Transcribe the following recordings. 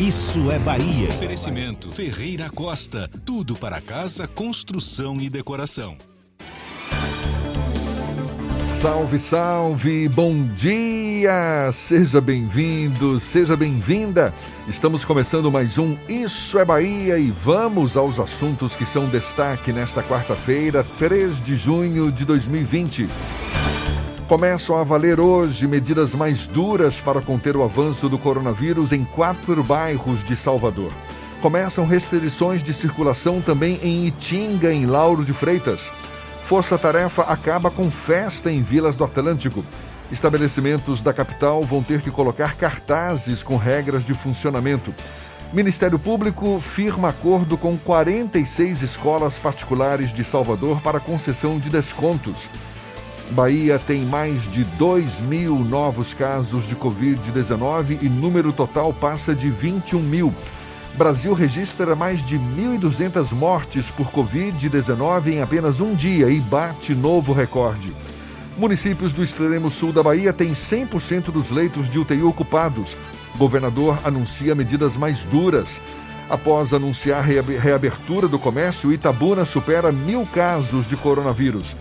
Isso é Bahia. Oferecimento Ferreira Costa. Tudo para casa, construção e decoração. Salve, salve, bom dia! Seja bem-vindo, seja bem-vinda. Estamos começando mais um Isso é Bahia e vamos aos assuntos que são destaque nesta quarta-feira, 3 de junho de 2020. Começam a valer hoje medidas mais duras para conter o avanço do coronavírus em quatro bairros de Salvador. Começam restrições de circulação também em Itinga, em Lauro de Freitas. Força Tarefa acaba com festa em Vilas do Atlântico. Estabelecimentos da capital vão ter que colocar cartazes com regras de funcionamento. Ministério Público firma acordo com 46 escolas particulares de Salvador para concessão de descontos. Bahia tem mais de 2 mil novos casos de Covid-19 e número total passa de 21 mil. Brasil registra mais de 1.200 mortes por Covid-19 em apenas um dia e bate novo recorde. Municípios do extremo sul da Bahia têm 100% dos leitos de UTI ocupados. Governador anuncia medidas mais duras. Após anunciar reabertura do comércio, Itabuna supera mil casos de coronavírus.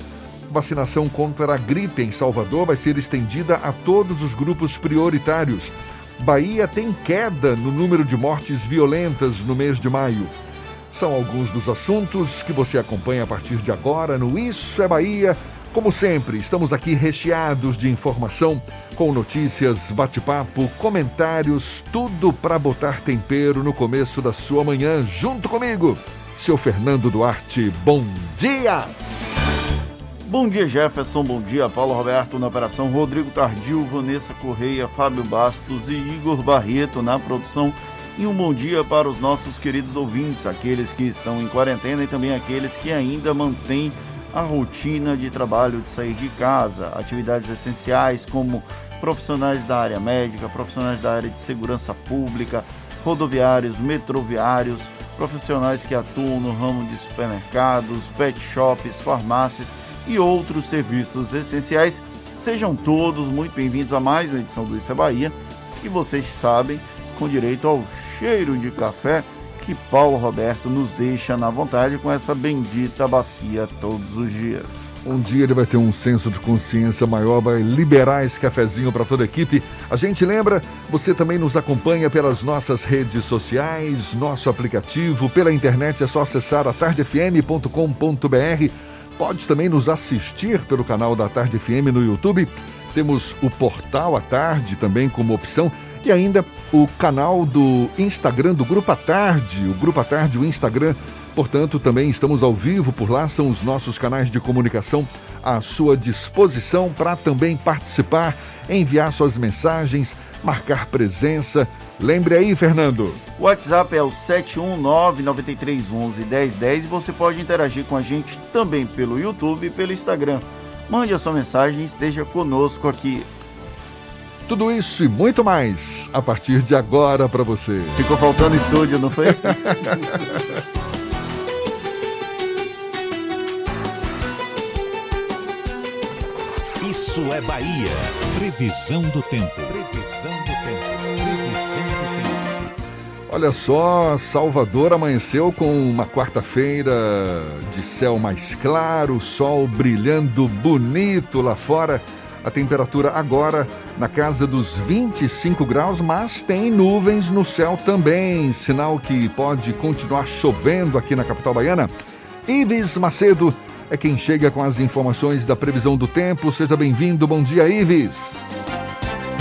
Vacinação contra a gripe em Salvador vai ser estendida a todos os grupos prioritários. Bahia tem queda no número de mortes violentas no mês de maio. São alguns dos assuntos que você acompanha a partir de agora no Isso é Bahia. Como sempre, estamos aqui recheados de informação, com notícias, bate-papo, comentários, tudo para botar tempero no começo da sua manhã, junto comigo, seu Fernando Duarte. Bom dia! Bom dia, Jefferson. Bom dia, Paulo Roberto na operação, Rodrigo Tardio, Vanessa Correia, Fábio Bastos e Igor Barreto na produção. E um bom dia para os nossos queridos ouvintes, aqueles que estão em quarentena e também aqueles que ainda mantêm a rotina de trabalho de sair de casa, atividades essenciais como profissionais da área médica, profissionais da área de segurança pública, rodoviários, metroviários, profissionais que atuam no ramo de supermercados, pet shops, farmácias e outros serviços essenciais. Sejam todos muito bem-vindos a mais uma edição do Isso é Bahia, que vocês sabem, com direito ao cheiro de café que Paulo Roberto nos deixa na vontade com essa bendita bacia todos os dias. Um dia ele vai ter um senso de consciência maior, vai liberar esse cafezinho para toda a equipe. A gente lembra, você também nos acompanha pelas nossas redes sociais, nosso aplicativo, pela internet é só acessar atardefm.com.br Pode também nos assistir pelo canal da Tarde FM no YouTube. Temos o portal à tarde também como opção e ainda o canal do Instagram do Grupo à Tarde, o Grupo à Tarde, o Instagram. Portanto, também estamos ao vivo por lá, são os nossos canais de comunicação à sua disposição para também participar, enviar suas mensagens, marcar presença, Lembre aí, Fernando. O WhatsApp é o 71993111010 e você pode interagir com a gente também pelo YouTube e pelo Instagram. Mande a sua mensagem e esteja conosco aqui. Tudo isso e muito mais a partir de agora para você. Ficou faltando estúdio, não foi? Isso é Bahia. Previsão do tempo. Previsão do tempo. Olha só, Salvador amanheceu com uma quarta-feira de céu mais claro, sol brilhando bonito lá fora. A temperatura agora na casa dos 25 graus, mas tem nuvens no céu também, sinal que pode continuar chovendo aqui na capital baiana. Ives Macedo é quem chega com as informações da previsão do tempo. Seja bem-vindo. Bom dia, Ives.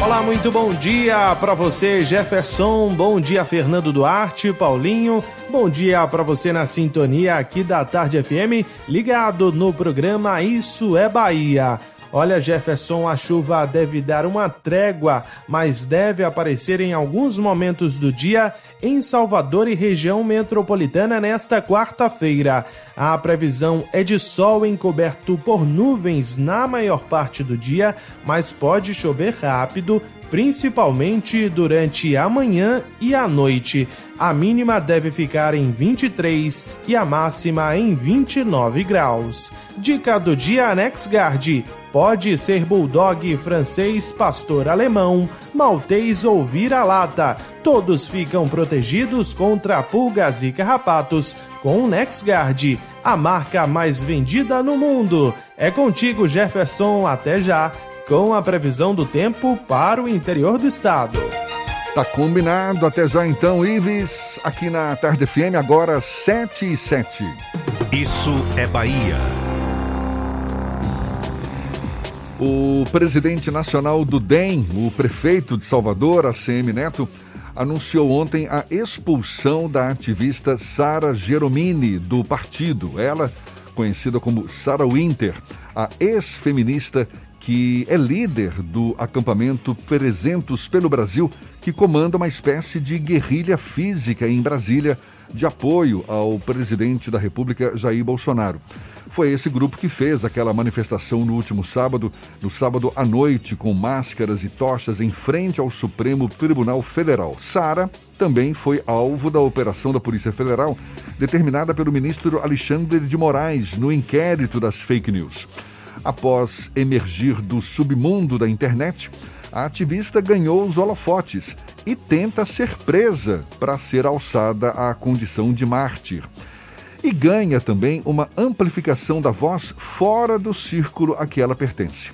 Olá, muito bom dia para você, Jefferson. Bom dia, Fernando Duarte, Paulinho. Bom dia para você na sintonia aqui da Tarde FM, ligado no programa Isso é Bahia. Olha, Jefferson, a chuva deve dar uma trégua, mas deve aparecer em alguns momentos do dia em Salvador e região metropolitana nesta quarta-feira. A previsão é de sol encoberto por nuvens na maior parte do dia, mas pode chover rápido principalmente durante a manhã e a noite. A mínima deve ficar em 23 e a máxima em 29 graus. Dica do dia Nexgard. Pode ser bulldog, francês, pastor alemão, maltês ou vira-lata. Todos ficam protegidos contra pulgas e carrapatos com o Nexgard, a marca mais vendida no mundo. É contigo, Jefferson, até já com a previsão do tempo para o interior do estado. Tá combinado, até já então, Ives, aqui na Tarde FM, agora 7 e 7. Isso é Bahia. O presidente nacional do DEM, o prefeito de Salvador, ACM Neto, anunciou ontem a expulsão da ativista Sara Geromini do partido. Ela, conhecida como Sara Winter, a ex-feminista que é líder do acampamento Presentos pelo Brasil, que comanda uma espécie de guerrilha física em Brasília de apoio ao presidente da República, Jair Bolsonaro. Foi esse grupo que fez aquela manifestação no último sábado, no sábado à noite, com máscaras e tochas em frente ao Supremo Tribunal Federal. Sara também foi alvo da operação da Polícia Federal, determinada pelo ministro Alexandre de Moraes no inquérito das fake news. Após emergir do submundo da internet, a ativista ganhou os holofotes e tenta ser presa para ser alçada à condição de mártir. E ganha também uma amplificação da voz fora do círculo a que ela pertence.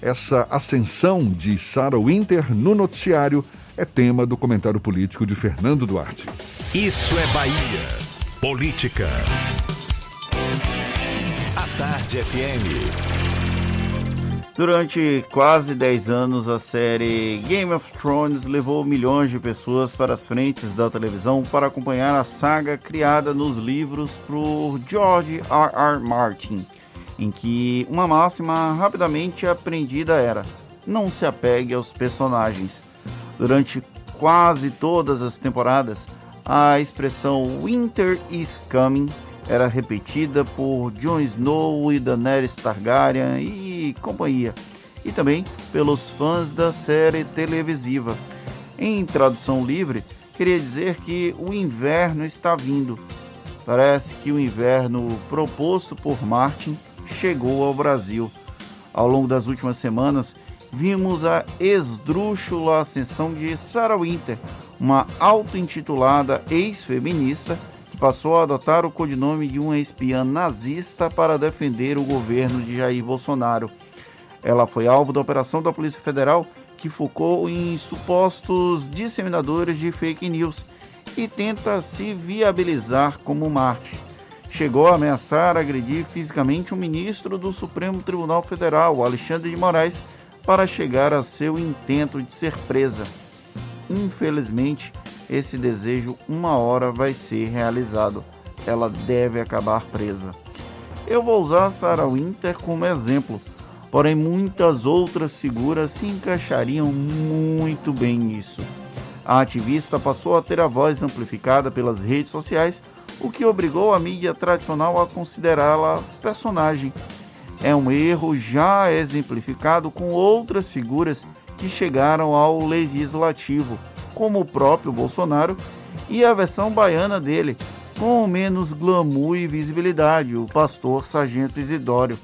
Essa ascensão de Sarah Winter no noticiário é tema do comentário político de Fernando Duarte. Isso é Bahia. Política. A Tarde FM. Durante quase 10 anos, a série Game of Thrones levou milhões de pessoas para as frentes da televisão para acompanhar a saga criada nos livros por George R. R. Martin, em que uma máxima rapidamente aprendida era: não se apegue aos personagens. Durante quase todas as temporadas, a expressão Winter is Coming era repetida por Jon Snow e Daenerys Targaryen e companhia, e também pelos fãs da série televisiva. Em tradução livre, queria dizer que o inverno está vindo. Parece que o inverno proposto por Martin chegou ao Brasil. Ao longo das últimas semanas, vimos a esdrúxula ascensão de Sarah Winter, uma auto-intitulada ex-feminista passou a adotar o codinome de uma espiã nazista para defender o governo de Jair Bolsonaro. Ela foi alvo da operação da Polícia Federal que focou em supostos disseminadores de fake news e tenta se viabilizar como Marte. Chegou a ameaçar agredir fisicamente o ministro do Supremo Tribunal Federal, Alexandre de Moraes, para chegar a seu intento de ser presa. Infelizmente, esse desejo uma hora vai ser realizado. Ela deve acabar presa. Eu vou usar Sarah Winter como exemplo, porém muitas outras figuras se encaixariam muito bem nisso. A ativista passou a ter a voz amplificada pelas redes sociais, o que obrigou a mídia tradicional a considerá-la personagem. É um erro já exemplificado com outras figuras que chegaram ao legislativo como o próprio Bolsonaro, e a versão baiana dele, com menos glamour e visibilidade, o pastor Sargento Isidório.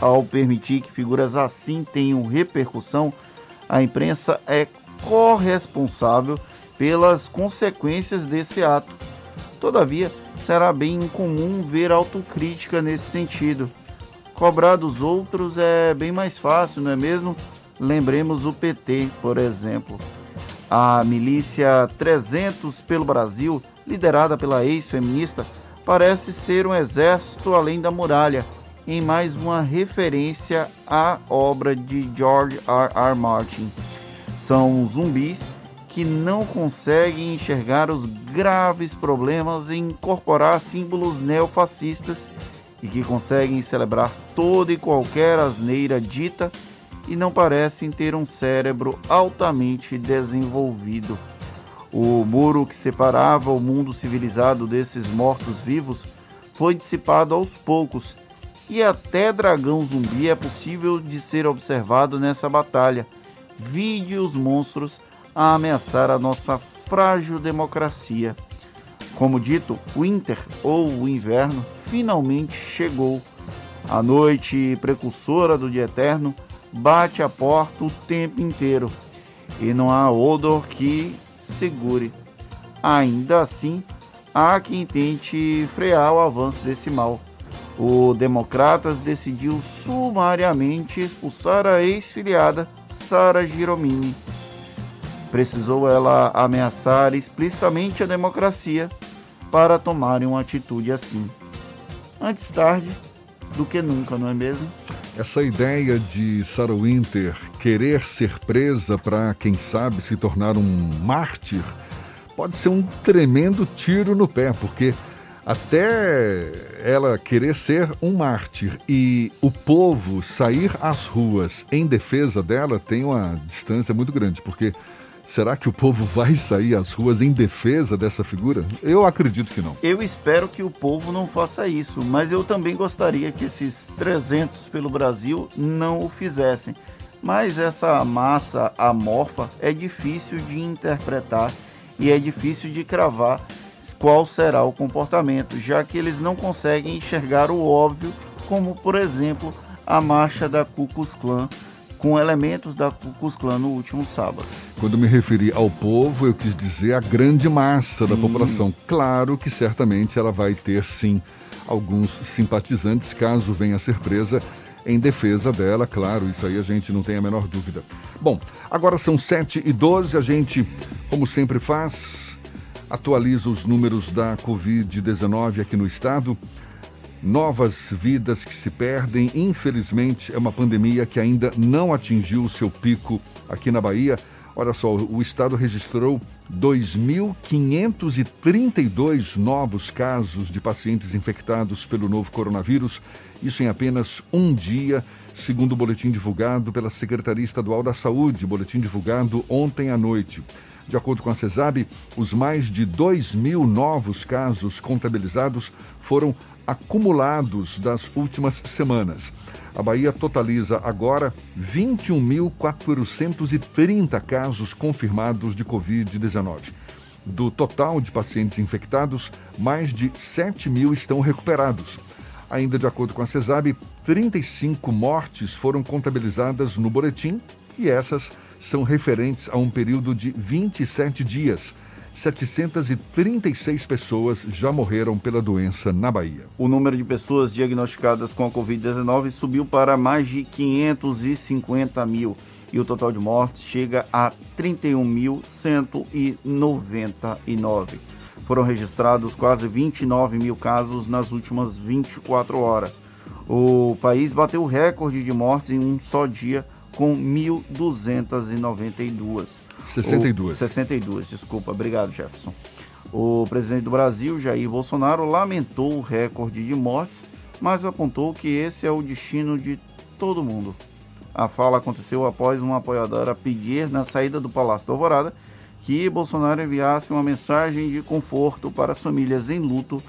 Ao permitir que figuras assim tenham repercussão, a imprensa é corresponsável pelas consequências desse ato. Todavia, será bem incomum ver autocrítica nesse sentido. Cobrar dos outros é bem mais fácil, não é mesmo? Lembremos o PT, por exemplo. A milícia 300 pelo Brasil, liderada pela ex-feminista, parece ser um exército além da muralha, em mais uma referência à obra de George R. R. Martin. São zumbis que não conseguem enxergar os graves problemas em incorporar símbolos neofascistas e que conseguem celebrar toda e qualquer asneira dita e não parecem ter um cérebro altamente desenvolvido. O muro que separava o mundo civilizado desses mortos-vivos foi dissipado aos poucos, e até dragão zumbi é possível de ser observado nessa batalha. Vide os monstros a ameaçar a nossa frágil democracia. Como dito, o winter ou o inverno finalmente chegou. A noite precursora do dia eterno bate a porta o tempo inteiro e não há odor que segure. Ainda assim, há quem tente frear o avanço desse mal. O Democratas decidiu sumariamente expulsar a ex-filiada Sara Giromini. Precisou ela ameaçar explicitamente a democracia para tomarem uma atitude assim. Antes tarde do que nunca, não é mesmo? Essa ideia de Sarah Winter querer ser presa para, quem sabe, se tornar um mártir pode ser um tremendo tiro no pé, porque até ela querer ser um mártir e o povo sair às ruas em defesa dela tem uma distância muito grande, porque será que o povo vai sair às ruas em defesa dessa figura? Eu acredito que não. Eu espero que o povo não faça isso, mas eu também gostaria que esses 300 pelo Brasil não o fizessem. Mas essa massa amorfa é difícil de interpretar e é difícil de cravar qual será o comportamento, já que eles não conseguem enxergar o óbvio, como por exemplo a marcha da Ku Klux Klan com elementos da Ku Klux Klan no último sábado. Quando me referi ao povo, eu quis dizer a grande massa sim. da população. Claro que certamente ela vai ter sim alguns simpatizantes caso venha a ser presa em defesa dela, claro, isso aí a gente não tem a menor dúvida. Bom, agora são 7 e 12 a gente, como sempre faz, atualiza os números da Covid-19 aqui no estado. Novas vidas que se perdem, infelizmente, é uma pandemia que ainda não atingiu o seu pico aqui na Bahia. Olha só, o estado registrou 2.532 novos casos de pacientes infectados pelo novo coronavírus, isso em apenas um dia, segundo o boletim divulgado pela Secretaria Estadual da Saúde, boletim divulgado ontem à noite. De acordo com a CESAB, os mais de 2 mil novos casos contabilizados foram acumulados das últimas semanas. A Bahia totaliza agora 21.430 casos confirmados de Covid-19. Do total de pacientes infectados, mais de 7 mil estão recuperados. Ainda de acordo com a CESAB, 35 mortes foram contabilizadas no boletim e essas são referentes a um período de 27 dias 736 pessoas já morreram pela doença na Bahia. O número de pessoas diagnosticadas com a Covid-19 subiu para mais de 550 mil e o total de mortes chega a 31.199. Foram registrados quase 29 mil casos nas últimas 24 horas. O país bateu o recorde de mortes em um só dia, com 1.292. 62. O, 62, desculpa. Obrigado, Jefferson. O presidente do Brasil, Jair Bolsonaro, lamentou o recorde de mortes, mas apontou que esse é o destino de todo mundo. A fala aconteceu após uma apoiadora pedir na saída do Palácio da Alvorada que Bolsonaro enviasse uma mensagem de conforto para as famílias em luto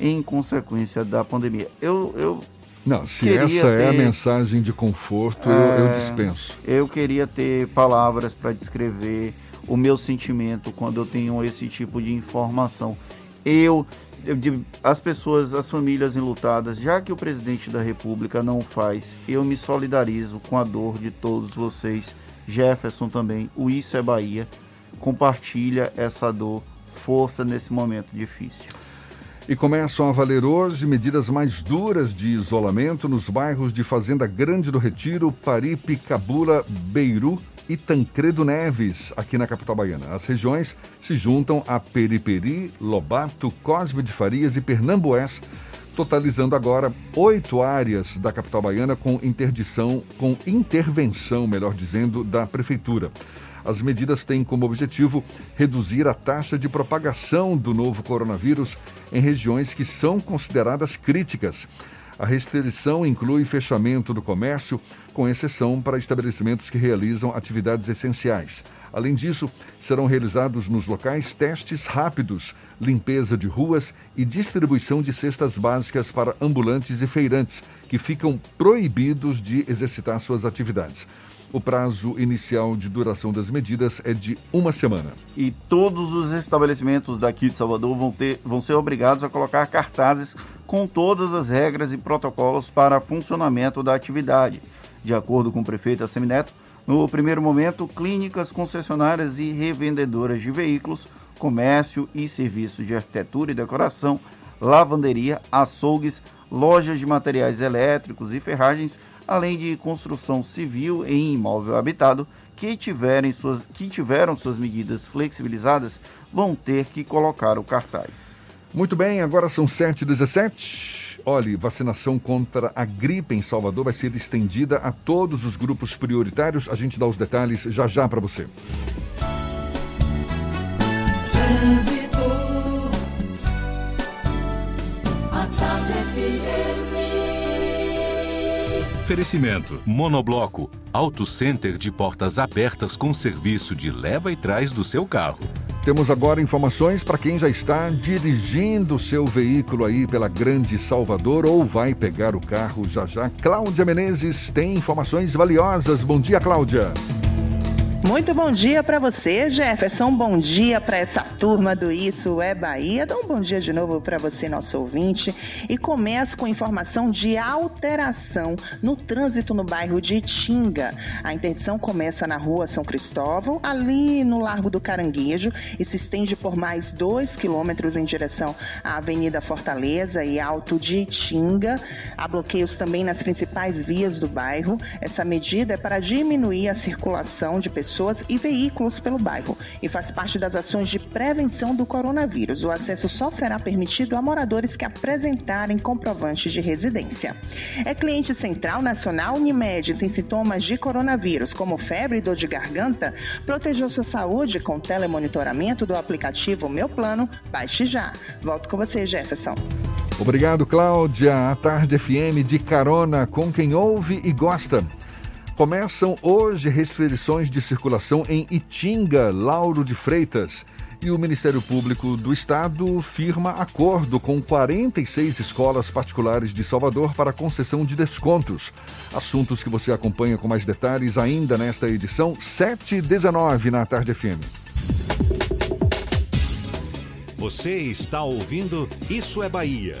em consequência da pandemia. Eu, eu não, se essa ter, é a mensagem de conforto, é, eu, eu, é, dispenso. Eu queria ter palavras para descrever o meu sentimento quando eu tenho esse tipo de informação. Eu, eu, as pessoas, as famílias enlutadas, já que o presidente da República não faz, eu me solidarizo com a dor de todos vocês. Jefferson também, o Isso é Bahia. Compartilha essa dor, força nesse momento difícil. E começam a valer hoje medidas mais duras de isolamento nos bairros de Fazenda Grande do Retiro, Paripe, Cabula, Beiru e Tancredo Neves, aqui na capital baiana. As regiões se juntam a Periperi, Lobato, Cosme de Farias e Pernambués, totalizando agora oito áreas da capital baiana com interdição, com intervenção, melhor dizendo, da prefeitura. As medidas têm como objetivo reduzir a taxa de propagação do novo coronavírus em regiões que são consideradas críticas. A restrição inclui fechamento do comércio, com exceção para estabelecimentos que realizam atividades essenciais. Além disso, serão realizados nos locais testes rápidos, limpeza de ruas e distribuição de cestas básicas para ambulantes e feirantes, que ficam proibidos de exercitar suas atividades. O prazo inicial de duração das medidas é de uma semana. E todos os estabelecimentos daqui de Salvador vão, ter, vão ser obrigados a colocar cartazes com todas as regras e protocolos para funcionamento da atividade. De acordo com o prefeito Assemineto, no primeiro momento, clínicas, concessionárias e revendedoras de veículos, comércio e serviços de arquitetura e decoração, lavanderia, açougues, lojas de materiais elétricos e ferragens além de construção civil em imóvel habitado, que, tiverem suas, que tiveram suas medidas flexibilizadas vão ter que colocar o cartaz. Muito bem, agora são 7h17. Olhe, vacinação contra a gripe em Salvador vai ser estendida a todos os grupos prioritários. A gente dá os detalhes já já para você. Oferecimento: Monobloco, Auto Center de portas abertas com serviço de leva e trás do seu carro. Temos agora informações para quem já está dirigindo seu veículo aí pela Grande Salvador ou vai pegar o carro já já. Cláudia Menezes tem informações valiosas. Bom dia, Cláudia. Muito bom dia para você, Jefferson. Bom dia para essa turma do Isso é Bahia. Dá um bom dia de novo para você, nosso ouvinte. E começo com informação de alteração no trânsito no bairro de Itinga. A interdição começa na rua São Cristóvão, ali no Largo do Caranguejo, e se estende por mais dois quilômetros em direção à Avenida Fortaleza e Alto de Itinga. Há bloqueios também nas principais vias do bairro. Essa medida é para diminuir a circulação de pessoas pessoas e veículos pelo bairro e faz parte das ações de prevenção do coronavírus. O acesso só será permitido a moradores que apresentarem comprovantes de residência. É cliente central nacional Unimed tem sintomas de coronavírus, como febre e dor de garganta? Protejeu sua saúde com telemonitoramento do aplicativo Meu Plano? Baixe já. Volto com você, Jefferson. Obrigado, Cláudia. A Tarde FM de carona com quem ouve e gosta. Começam hoje restrições de circulação em Itinga, Lauro de Freitas. E o Ministério Público do Estado firma acordo com 46 escolas particulares de Salvador para concessão de descontos. Assuntos que você acompanha com mais detalhes ainda nesta edição 719 na Tarde FM. Você está ouvindo Isso é Bahia.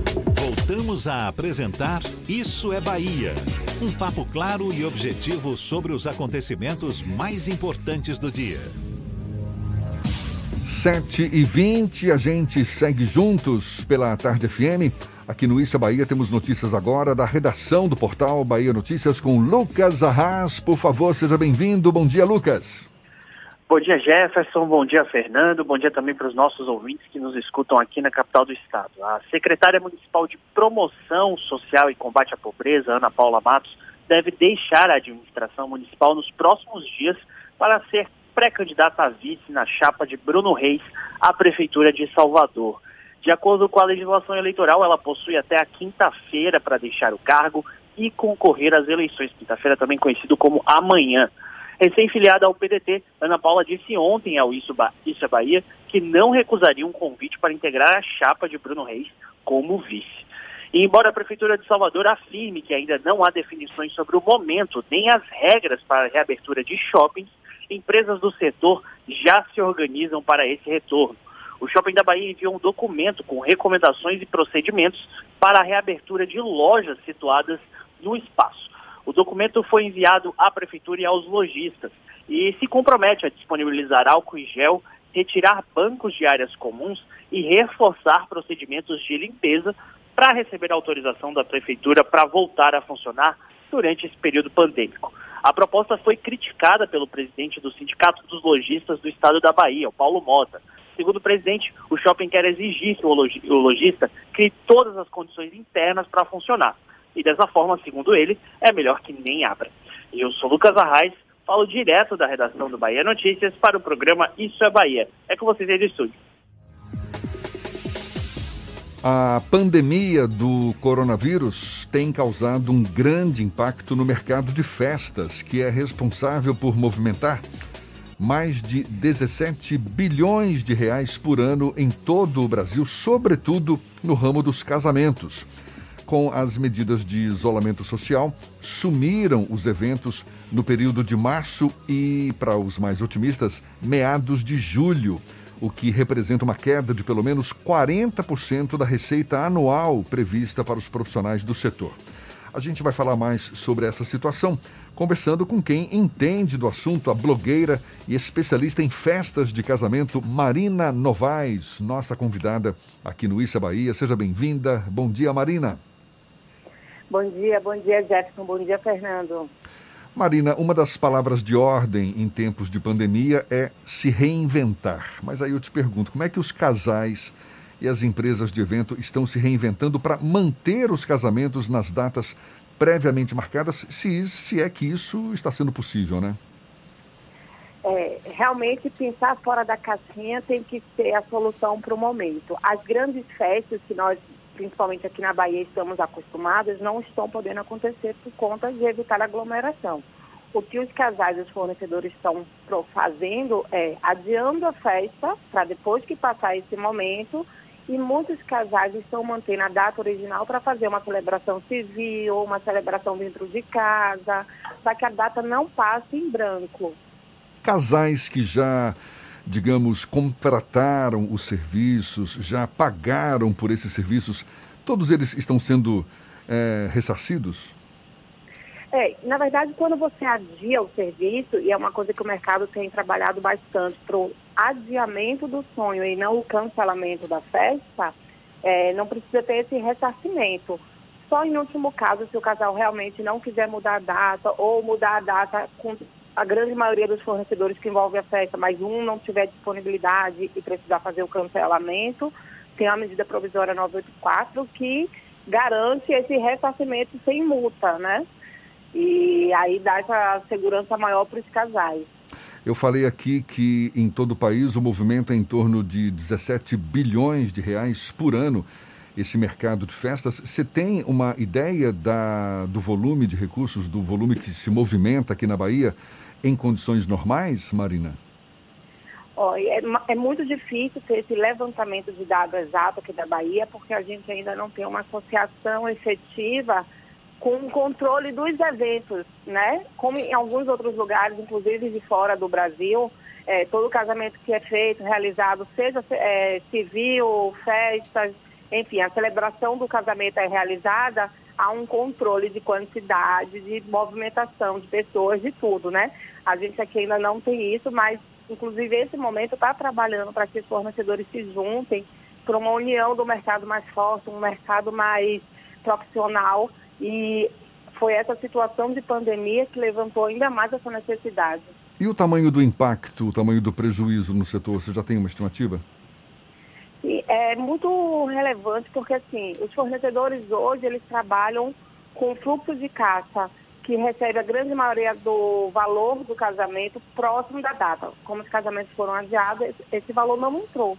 Voltamos a apresentar Isso é Bahia. Um papo claro e objetivo sobre os acontecimentos mais importantes do dia. 7 e 20 a gente segue juntos pela Tarde FM. Aqui no Isso é Bahia temos notícias agora da redação do portal Bahia Notícias com Lucas Arras. Por favor, seja bem-vindo. Bom dia, Lucas. Bom dia, Jefferson. Bom dia, Fernando. Bom dia também para os nossos ouvintes que nos escutam aqui na capital do estado. A secretária municipal de Promoção Social e Combate à Pobreza, Ana Paula Matos, deve deixar a administração municipal nos próximos dias para ser pré-candidata a vice na chapa de Bruno Reis à Prefeitura de Salvador. De acordo com a legislação eleitoral, ela possui até a quinta-feira para deixar o cargo e concorrer às eleições. Quinta-feira também conhecido como amanhã. Recém-filiada ao PDT, Ana Paula disse ontem ao Isso, ba Isso é Bahia que não recusaria um convite para integrar a chapa de Bruno Reis como vice. E embora a Prefeitura de Salvador afirme que ainda não há definições sobre o momento nem as regras para a reabertura de shoppings, empresas do setor já se organizam para esse retorno. O Shopping da Bahia enviou um documento com recomendações e procedimentos para a reabertura de lojas situadas no espaço. O documento foi enviado à Prefeitura e aos lojistas e se compromete a disponibilizar álcool e gel, retirar bancos de áreas comuns e reforçar procedimentos de limpeza para receber autorização da Prefeitura para voltar a funcionar durante esse período pandêmico. A proposta foi criticada pelo presidente do Sindicato dos Lojistas do Estado da Bahia, o Paulo Mota. Segundo o presidente, o shopping quer exigir que o lojista crie todas as condições internas para funcionar. E dessa forma, segundo ele, é melhor que nem abra. Eu sou Lucas Arraes, falo direto da redação do Bahia Notícias para o programa Isso é Bahia. É com vocês aí do estúdio. A pandemia do coronavírus tem causado um grande impacto no mercado de festas, que é responsável por movimentar mais de 17 bilhões de reais por ano em todo o Brasil, sobretudo no ramo dos casamentos. Com as medidas de isolamento social, sumiram os eventos no período de março e, para os mais otimistas, meados de julho o que representa uma queda de pelo menos 40% da receita anual prevista para os profissionais do setor. A gente vai falar mais sobre essa situação, conversando com quem entende do assunto, a blogueira e especialista em festas de casamento, Marina Novaes, nossa convidada aqui no Issa Bahia. Seja bem-vinda. Bom dia, Marina. Bom dia, bom dia, Jefferson. Bom dia, Fernando. Marina, uma das palavras de ordem em tempos de pandemia é se reinventar. Mas aí eu te pergunto, como é que os casais e as empresas de evento estão se reinventando para manter os casamentos nas datas previamente marcadas, se, se é que isso está sendo possível, né? É, realmente pensar fora da caixinha tem que ser a solução para o momento. As grandes festas que nós, principalmente aqui na Bahia, estamos acostumados, não estão podendo acontecer por conta de evitar aglomeração. O que os casais e os fornecedores estão fazendo é adiando a festa para depois que passar esse momento e muitos casais estão mantendo a data original para fazer uma celebração civil, uma celebração dentro de casa, para que a data não passe em branco. Casais que já digamos, contrataram os serviços, já pagaram por esses serviços, todos eles estão sendo é, ressarcidos? É, na verdade, quando você adia o serviço, e é uma coisa que o mercado tem trabalhado bastante para o adiamento do sonho e não o cancelamento da festa, é, não precisa ter esse ressarcimento. Só em último caso, se o casal realmente não quiser mudar a data ou mudar a data com a grande maioria dos fornecedores que envolve a festa, mas um não tiver disponibilidade e precisar fazer o cancelamento, tem a medida provisória 984 que garante esse ressarcimento sem multa, né? E aí dá essa segurança maior para os casais. Eu falei aqui que em todo o país o movimento é em torno de 17 bilhões de reais por ano esse mercado de festas. Você tem uma ideia da, do volume de recursos, do volume que se movimenta aqui na Bahia em condições normais, Marina? Oh, é, é, muito difícil ter esse levantamento de dados exato aqui da Bahia, porque a gente ainda não tem uma associação efetiva com o controle dos eventos, né? Como em alguns outros lugares, inclusive de fora do Brasil, é, todo casamento que é feito, realizado, seja é, civil, festas, enfim, a celebração do casamento é realizada, há um controle de quantidade, de movimentação de pessoas, de tudo, né? A gente aqui ainda não tem isso, mas inclusive esse momento está trabalhando para que os fornecedores se juntem para uma união do mercado mais forte, um mercado mais profissional e foi essa situação de pandemia que levantou ainda mais essa necessidade. E o tamanho do impacto, o tamanho do prejuízo no setor, você já tem uma estimativa? É muito relevante porque assim, os fornecedores hoje eles trabalham com fluxo de caixa que recebe a grande maioria do valor do casamento próximo da data. Como os casamentos foram adiados, esse valor não entrou.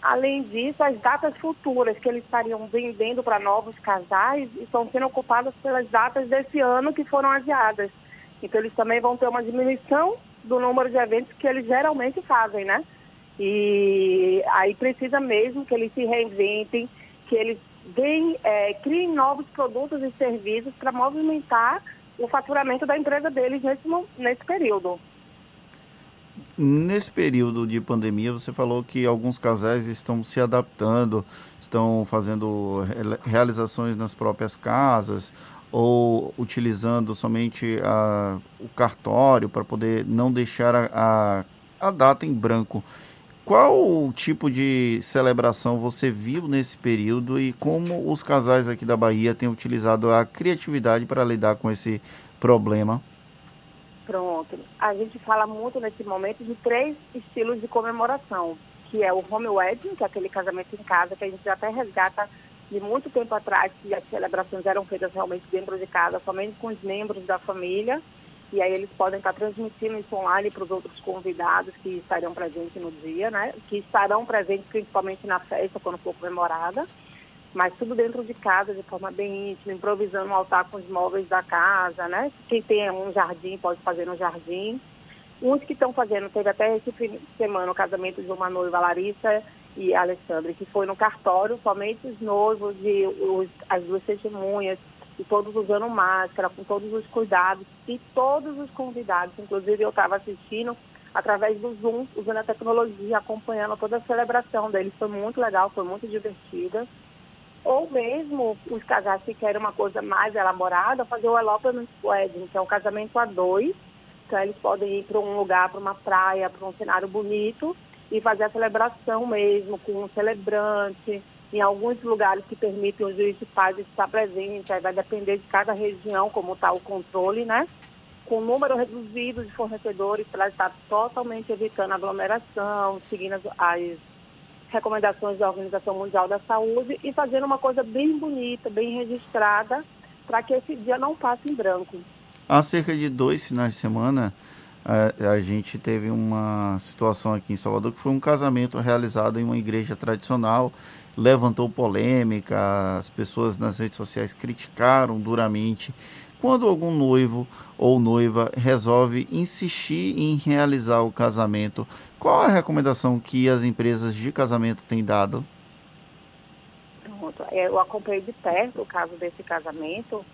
Além disso, as datas futuras que eles estariam vendendo para novos casais estão sendo ocupadas pelas datas desse ano que foram adiadas. Então, eles também vão ter uma diminuição do número de eventos que eles geralmente fazem, né? E aí precisa mesmo que eles se reinventem, que eles deem, é, criem novos produtos e serviços para movimentar o faturamento da empresa deles nesse, nesse período. Nesse período de pandemia, você falou que alguns casais estão se adaptando, estão fazendo realizações nas próprias casas ou utilizando somente a, o cartório para poder não deixar a, a, a data em branco. Qual tipo de celebração você viu nesse período e como os casais aqui da Bahia têm utilizado a criatividade para lidar com esse problema? Pronto. A gente fala muito nesse momento de três estilos de comemoração, que é o home wedding, que é aquele casamento em casa, que a gente até resgata de muito tempo atrás, que as celebrações eram feitas realmente dentro de casa, somente com os membros da família. E aí eles podem estar transmitindo isso online para os outros convidados que estarão presentes no dia, né? Que estarão presentes principalmente na festa, quando for comemorada. Mas tudo dentro de casa, de forma bem íntima, improvisando um altar com os móveis da casa, né? Quem tem um jardim pode fazer no jardim. Uns que estão fazendo, teve até esse fim de semana o casamento de uma noiva, Larissa e Alexandre, que foi no cartório, somente os noivos e os, as duas testemunhas e todos usando máscara, com todos os cuidados, e todos os convidados, inclusive eu estava assistindo através do Zoom, usando a tecnologia, acompanhando toda a celebração deles. Foi muito legal, foi muito divertida. Ou mesmo os casais que querem uma coisa mais elaborada, fazer o Elopement Wedding, que é um casamento a dois. Então eles podem ir para um lugar, para uma praia, para um cenário bonito e fazer a celebração mesmo, com um celebrante, em alguns lugares que permitem o juiz de paz estar presente, aí vai depender de cada região como está o controle, né? Com número reduzido de fornecedores para estar totalmente evitando aglomeração, seguindo as, as recomendações da Organização Mundial da Saúde e fazendo uma coisa bem bonita, bem registrada, para que esse dia não passe em branco. Há cerca de dois finais de semana, a, a, gente teve uma situação aqui em Salvador que foi um casamento realizado em uma igreja tradicional levantou polêmica, as pessoas nas redes sociais criticaram duramente. Quando algum noivo ou noiva resolve insistir em realizar o casamento, qual a recomendação que as empresas de casamento têm dado? Pronto, eu acompanhei de perto o caso desse casamento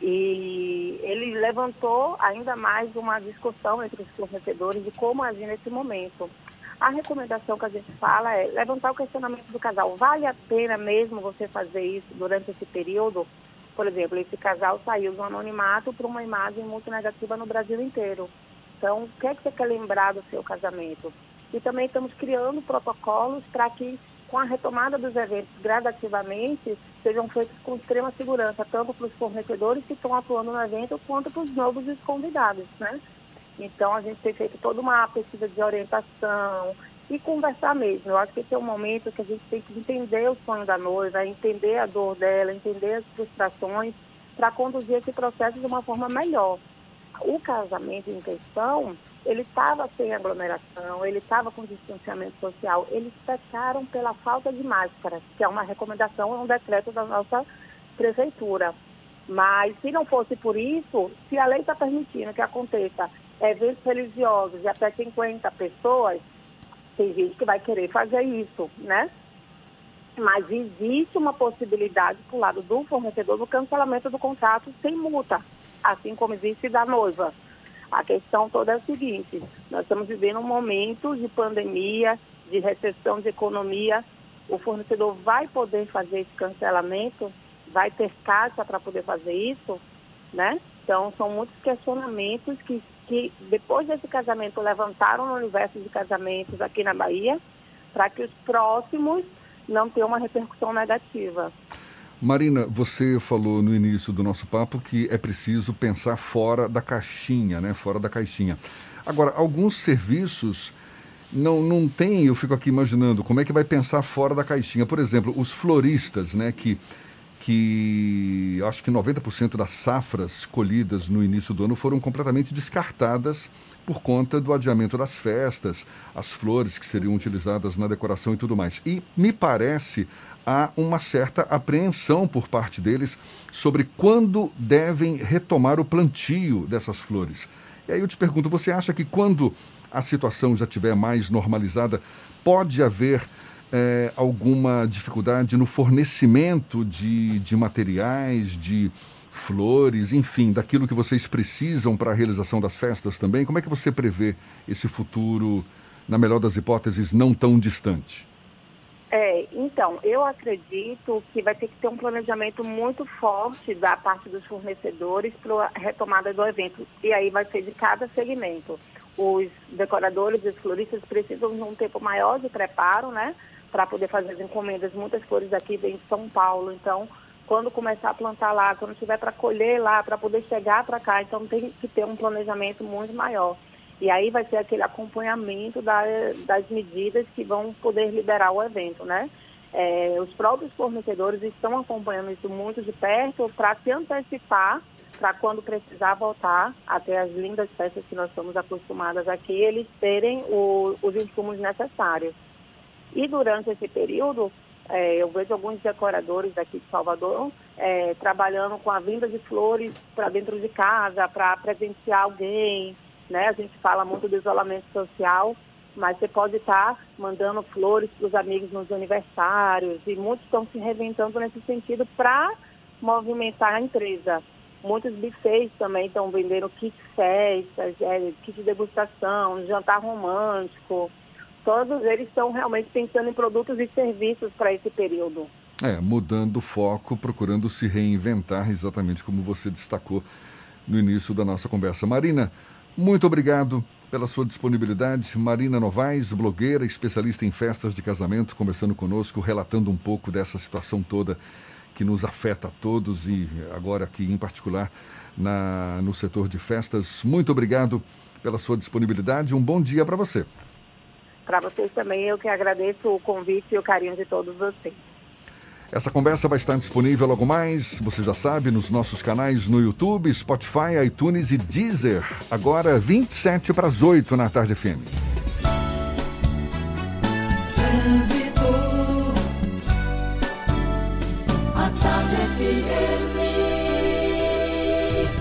e ele levantou ainda mais uma discussão entre os fornecedores de como agir nesse momento. A recomendação que a gente fala é levantar o questionamento do casal. Vale a pena mesmo você fazer isso durante esse período? Por exemplo, esse casal saiu do anonimato para uma imagem muito negativa no Brasil inteiro. Então, o que é que você quer lembrar do seu casamento? E também estamos criando protocolos para que, com a retomada dos eventos gradativamente, sejam feitos com extrema segurança, tanto para os fornecedores que estão atuando no evento, quanto para os novos convidados, né? Então, a gente tem feito toda uma pesquisa de orientação e conversar mesmo. Eu acho que esse é o momento que a gente tem que entender o sonho da noiva, entender a dor dela, entender as frustrações, para conduzir esse processo de uma forma melhor. O casamento em questão, ele estava sem aglomeração, ele estava com distanciamento social, eles pecaram pela falta de máscara, que é uma recomendação, é um decreto da nossa prefeitura. Mas se não fosse por isso, se a lei está permitindo que aconteça eventos religiosos de até 50 pessoas, tem gente que vai querer fazer isso, né? Mas existe uma possibilidade para o lado do fornecedor do cancelamento do contrato sem multa, assim como existe da noiva. A questão toda é a seguinte, nós estamos vivendo um momento de pandemia, de recessão de economia, o fornecedor vai poder fazer esse cancelamento, vai ter caixa para poder fazer isso, né? Então, são muitos questionamentos que que depois desse casamento levantaram no universo de casamentos aqui na Bahia, para que os próximos não tenham uma repercussão negativa. Marina, você falou no início do nosso papo que é preciso pensar fora da caixinha, né? Fora da caixinha. Agora, alguns serviços não, não tem, eu fico aqui imaginando como é que vai pensar fora da caixinha. Por exemplo, os floristas, né? Que que acho que 90% das safras colhidas no início do ano foram completamente descartadas por conta do adiamento das festas, as flores que seriam utilizadas na decoração e tudo mais. E me parece há uma certa apreensão por parte deles sobre quando devem retomar o plantio dessas flores. E aí eu te pergunto, você acha que quando a situação já estiver mais normalizada, pode haver é, alguma dificuldade no fornecimento de, de materiais, de flores, enfim, daquilo que vocês precisam para a realização das festas também? Como é que você prevê esse futuro, na melhor das hipóteses, não tão distante? É, então, eu acredito que vai ter que ter um planejamento muito forte da parte dos fornecedores para a retomada do evento. E aí vai ser de cada segmento. Os decoradores e os floristas precisam de um tempo maior de preparo, né? Para poder fazer as encomendas. Muitas flores aqui vêm de São Paulo, então quando começar a plantar lá, quando tiver para colher lá, para poder chegar para cá, então tem que ter um planejamento muito maior. E aí vai ser aquele acompanhamento da, das medidas que vão poder liberar o evento, né? É, os próprios fornecedores estão acompanhando isso muito de perto para se antecipar para quando precisar voltar até as lindas festas que nós estamos acostumadas aqui, eles terem o, os insumos necessários. E durante esse período, é, eu vejo alguns decoradores daqui de Salvador é, trabalhando com a vinda de flores para dentro de casa, para presentear alguém, né? A gente fala muito do isolamento social, mas você pode estar mandando flores para os amigos nos aniversários e muitos estão se reinventando nesse sentido para movimentar a empresa. Muitos bufês também estão vendendo kit festas, é, kit de degustação, jantar romântico. Todos eles estão realmente pensando em produtos e serviços para esse período. É, mudando o foco, procurando se reinventar, exatamente como você destacou no início da nossa conversa. Marina, muito obrigado pela sua disponibilidade. Marina Novaes, blogueira, especialista em festas de casamento, conversando conosco, relatando um pouco dessa situação toda que nos afeta a todos e agora aqui em particular na, no setor de festas. Muito obrigado pela sua disponibilidade. Um bom dia para você. Para vocês também, eu que agradeço o convite e o carinho de todos vocês. Essa conversa vai estar disponível logo mais, você já sabe, nos nossos canais no YouTube, Spotify, iTunes e Deezer. Agora 27 para as 8 na Tarde FM.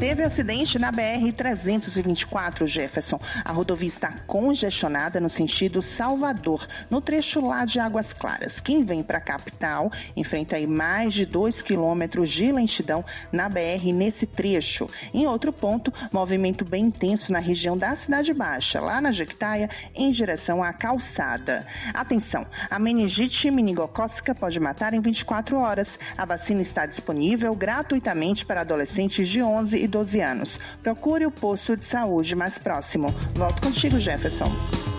Teve acidente na BR-324, Jefferson. A rodovia está congestionada no sentido Salvador, no trecho lá de Águas Claras. Quem vem para a capital enfrenta aí mais de 2 quilômetros de lentidão na BR nesse trecho. Em outro ponto, movimento bem intenso na região da Cidade Baixa, lá na Jequitaia, em direção à calçada. Atenção, a meningite meningocócica pode matar em 24 horas. A vacina está disponível gratuitamente para adolescentes de 11 e 12 anos. Procure o posto de saúde mais próximo. Volto contigo, Jefferson.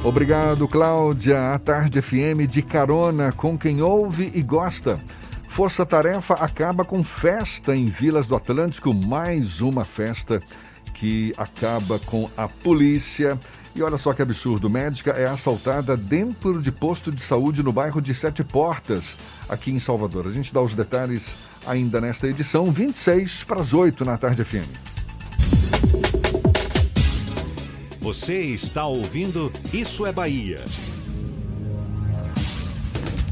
Obrigado, Cláudia. A Tarde FM de carona com quem ouve e gosta. Força Tarefa acaba com festa em Vilas do Atlântico, mais uma festa que acaba com a polícia. E olha só que absurdo, médica é assaltada dentro de posto de saúde no bairro de Sete Portas, aqui em Salvador. A gente dá os detalhes ainda nesta edição, 26 para as 8 na tarde FM. Você está ouvindo Isso é Bahia.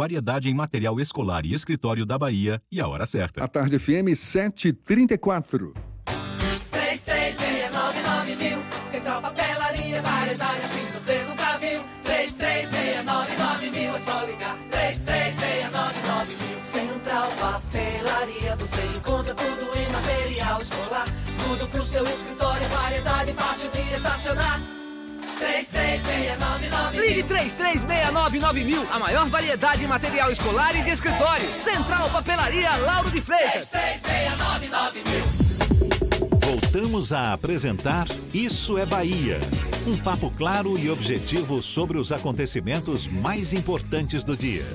variedade em material escolar e escritório da Bahia e a hora certa. A tarde FM 734. 3369 mil. Central Papelaria, variedade assim você nunca viu. 3369 mil, é só ligar. 3369 mil. Central Papelaria, você encontra tudo em material escolar. Tudo pro seu escritório, variedade fácil de estacionar. 3369 Ligue 3369 mil, a maior variedade em material escolar e de escritório. Central Papelaria Lauro de Freitas. 3369 mil. Voltamos a apresentar Isso é Bahia. Um papo claro e objetivo sobre os acontecimentos mais importantes do dia.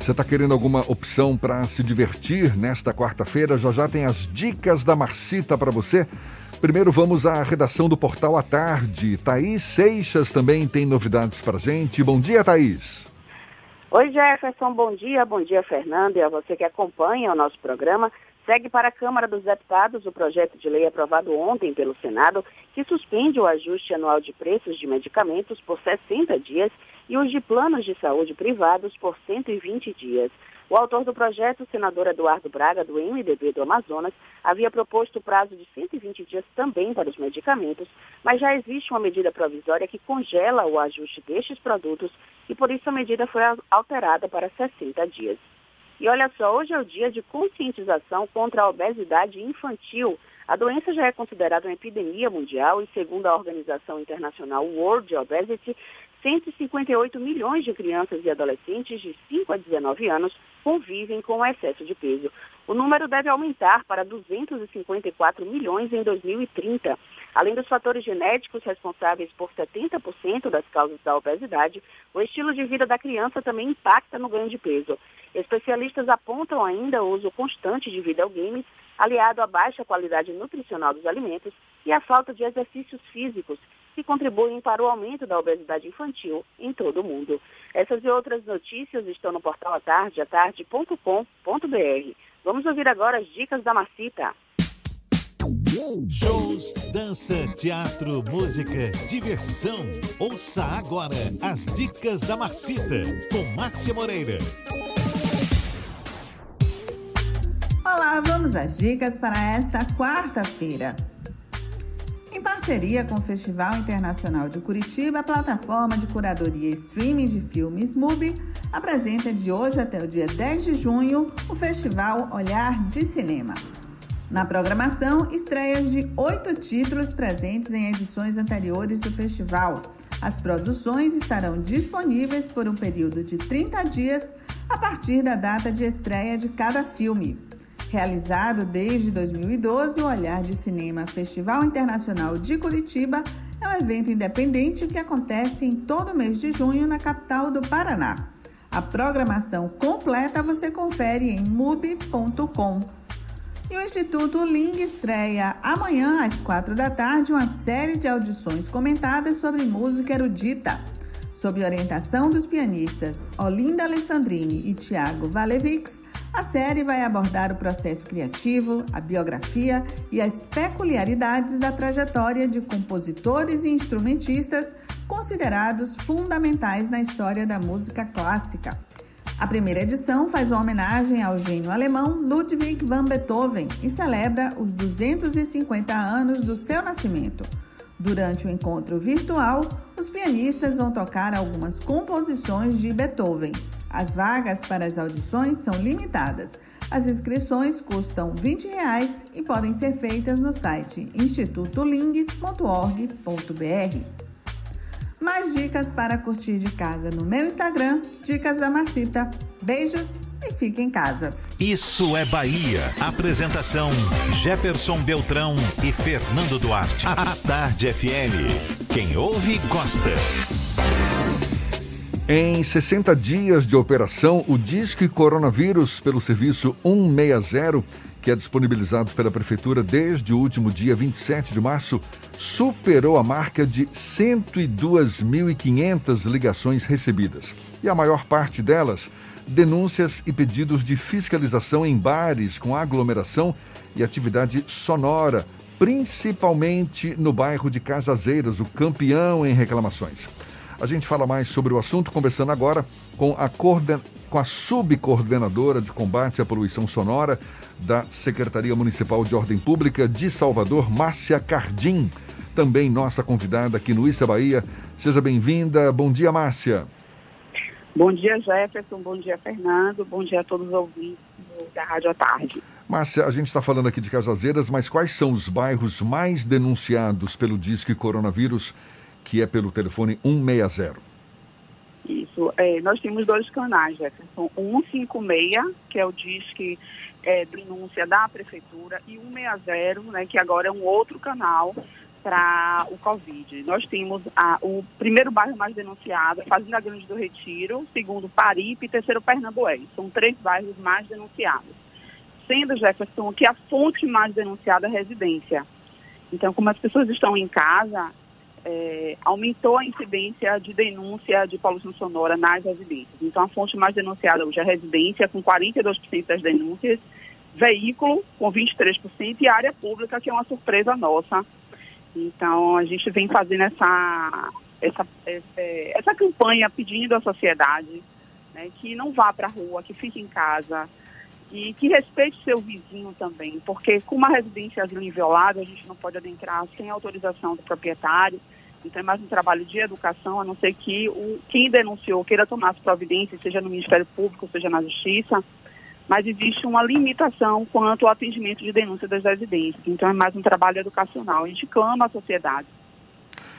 Você está querendo alguma opção para se divertir nesta quarta-feira? Já já tem as dicas da Marcita para você. Primeiro vamos à redação do Portal à Tarde. Thaís Seixas também tem novidades para gente. Bom dia, Thaís. Oi, Jefferson. Bom dia. Bom dia, Fernando. E a você que acompanha o nosso programa. Segue para a Câmara dos Deputados o projeto de lei aprovado ontem pelo Senado, que suspende o ajuste anual de preços de medicamentos por 60 dias e os de planos de saúde privados por 120 dias. O autor do projeto, o senador Eduardo Braga, do MDB do Amazonas, havia proposto o prazo de 120 dias também para os medicamentos, mas já existe uma medida provisória que congela o ajuste destes produtos e por isso a medida foi alterada para 60 dias. E olha só, hoje é o dia de conscientização contra a obesidade infantil. A doença já é considerada uma epidemia mundial e, segundo a Organização Internacional World Obesity, 158 milhões de crianças e adolescentes de 5 a 19 anos convivem com excesso de peso. O número deve aumentar para 254 milhões em 2030. Além dos fatores genéticos responsáveis por 70% das causas da obesidade, o estilo de vida da criança também impacta no ganho de peso. Especialistas apontam ainda o uso constante de videogames, aliado à baixa qualidade nutricional dos alimentos e à falta de exercícios físicos, que contribuem para o aumento da obesidade infantil em todo o mundo. Essas e outras notícias estão no portal atarde, atarde.com.br. Vamos ouvir agora as dicas da Marcita. Shows, dança, teatro, música, diversão. Ouça agora as dicas da Marcita, com Márcia Moreira. Olá, vamos às dicas para esta quarta-feira. Parceria com o Festival Internacional de Curitiba, a plataforma de curadoria streaming de filmes MUBI apresenta de hoje até o dia 10 de junho o Festival Olhar de Cinema. Na programação, estreias de oito títulos presentes em edições anteriores do festival. As produções estarão disponíveis por um período de 30 dias a partir da data de estreia de cada filme. Realizado desde 2012, o Olhar de Cinema Festival Internacional de Curitiba é um evento independente que acontece em todo mês de junho na capital do Paraná. A programação completa você confere em mub.com. E o Instituto Ling estreia amanhã às quatro da tarde uma série de audições comentadas sobre música erudita. Sob orientação dos pianistas Olinda Alessandrini e Tiago Valevics, a série vai abordar o processo criativo, a biografia e as peculiaridades da trajetória de compositores e instrumentistas considerados fundamentais na história da música clássica. A primeira edição faz uma homenagem ao gênio alemão Ludwig van Beethoven e celebra os 250 anos do seu nascimento. Durante o encontro virtual, os pianistas vão tocar algumas composições de Beethoven. As vagas para as audições são limitadas. As inscrições custam 20 reais e podem ser feitas no site institutoling.org.br. Mais dicas para curtir de casa no meu Instagram, Dicas da Macita. Beijos e fique em casa. Isso é Bahia. Apresentação: Jefferson Beltrão e Fernando Duarte. A Tarde FM. Quem ouve, gosta. Em 60 dias de operação, o Disque Coronavírus pelo serviço 160, que é disponibilizado pela Prefeitura desde o último dia 27 de março, superou a marca de 102.500 ligações recebidas. E a maior parte delas, denúncias e pedidos de fiscalização em bares com aglomeração e atividade sonora, principalmente no bairro de Cajazeiras, o campeão em reclamações. A gente fala mais sobre o assunto conversando agora com a, coorden... com a subcoordenadora de combate à poluição sonora da Secretaria Municipal de Ordem Pública de Salvador, Márcia Cardim, também nossa convidada aqui no Issa Bahia. Seja bem-vinda. Bom dia, Márcia. Bom dia, Jefferson. Bom dia, Fernando. Bom dia a todos os ouvintes da Rádio à Tarde. Márcia, a gente está falando aqui de Cajazeiras, mas quais são os bairros mais denunciados pelo Disque Coronavírus que é pelo telefone 160. Isso. É, nós temos dois canais, Jefferson. 156, que é o Disque é, Denúncia da Prefeitura, e 160, né, que agora é um outro canal para o Covid. Nós temos a, o primeiro bairro mais denunciado, Fazenda Grande do Retiro, segundo Paripe e terceiro Pernambués. São três bairros mais denunciados. Sendo, Jefferson, que a fonte mais denunciada é a residência. Então, como as pessoas estão em casa, é, aumentou a incidência de denúncia de poluição sonora nas residências. Então, a fonte mais denunciada hoje é a residência, com 42% das denúncias, veículo, com 23%, e área pública, que é uma surpresa nossa. Então, a gente vem fazendo essa, essa, essa campanha pedindo à sociedade né, que não vá para a rua, que fique em casa, e que respeite seu vizinho também, porque com uma residência inviolada, a gente não pode adentrar sem autorização do proprietário. Então é mais um trabalho de educação, a não ser que o, quem denunciou queira tomar as providências, seja no Ministério Público, seja na Justiça, mas existe uma limitação quanto ao atendimento de denúncia das residências. Então é mais um trabalho educacional. A gente clama à sociedade.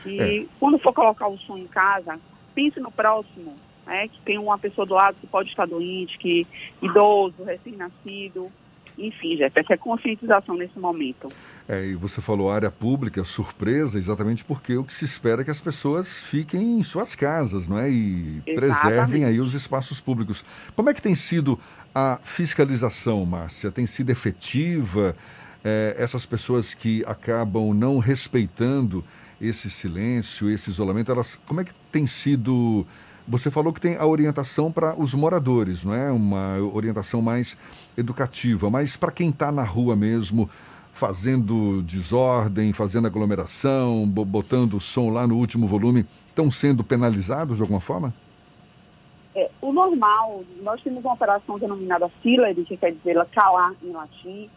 E é. quando for colocar o som em casa, pense no próximo, né, que tem uma pessoa do lado que pode estar doente, que idoso, recém-nascido, enfim, Jeff, essa é conscientização nesse momento. É, e você falou área pública, surpresa, exatamente porque o que se espera é que as pessoas fiquem em suas casas, não é? E exatamente. preservem aí os espaços públicos. Como é que tem sido a fiscalização, Márcia? Tem sido efetiva? É, essas pessoas que acabam não respeitando esse silêncio, esse isolamento, elas, como é que tem sido você falou que tem a orientação para os moradores, não é? Uma orientação mais educativa, mas para quem está na rua mesmo, fazendo desordem, fazendo aglomeração, botando o som lá no último volume, estão sendo penalizados de alguma forma? É, o normal, nós temos uma operação denominada Fillery, que quer dizer calar em latim,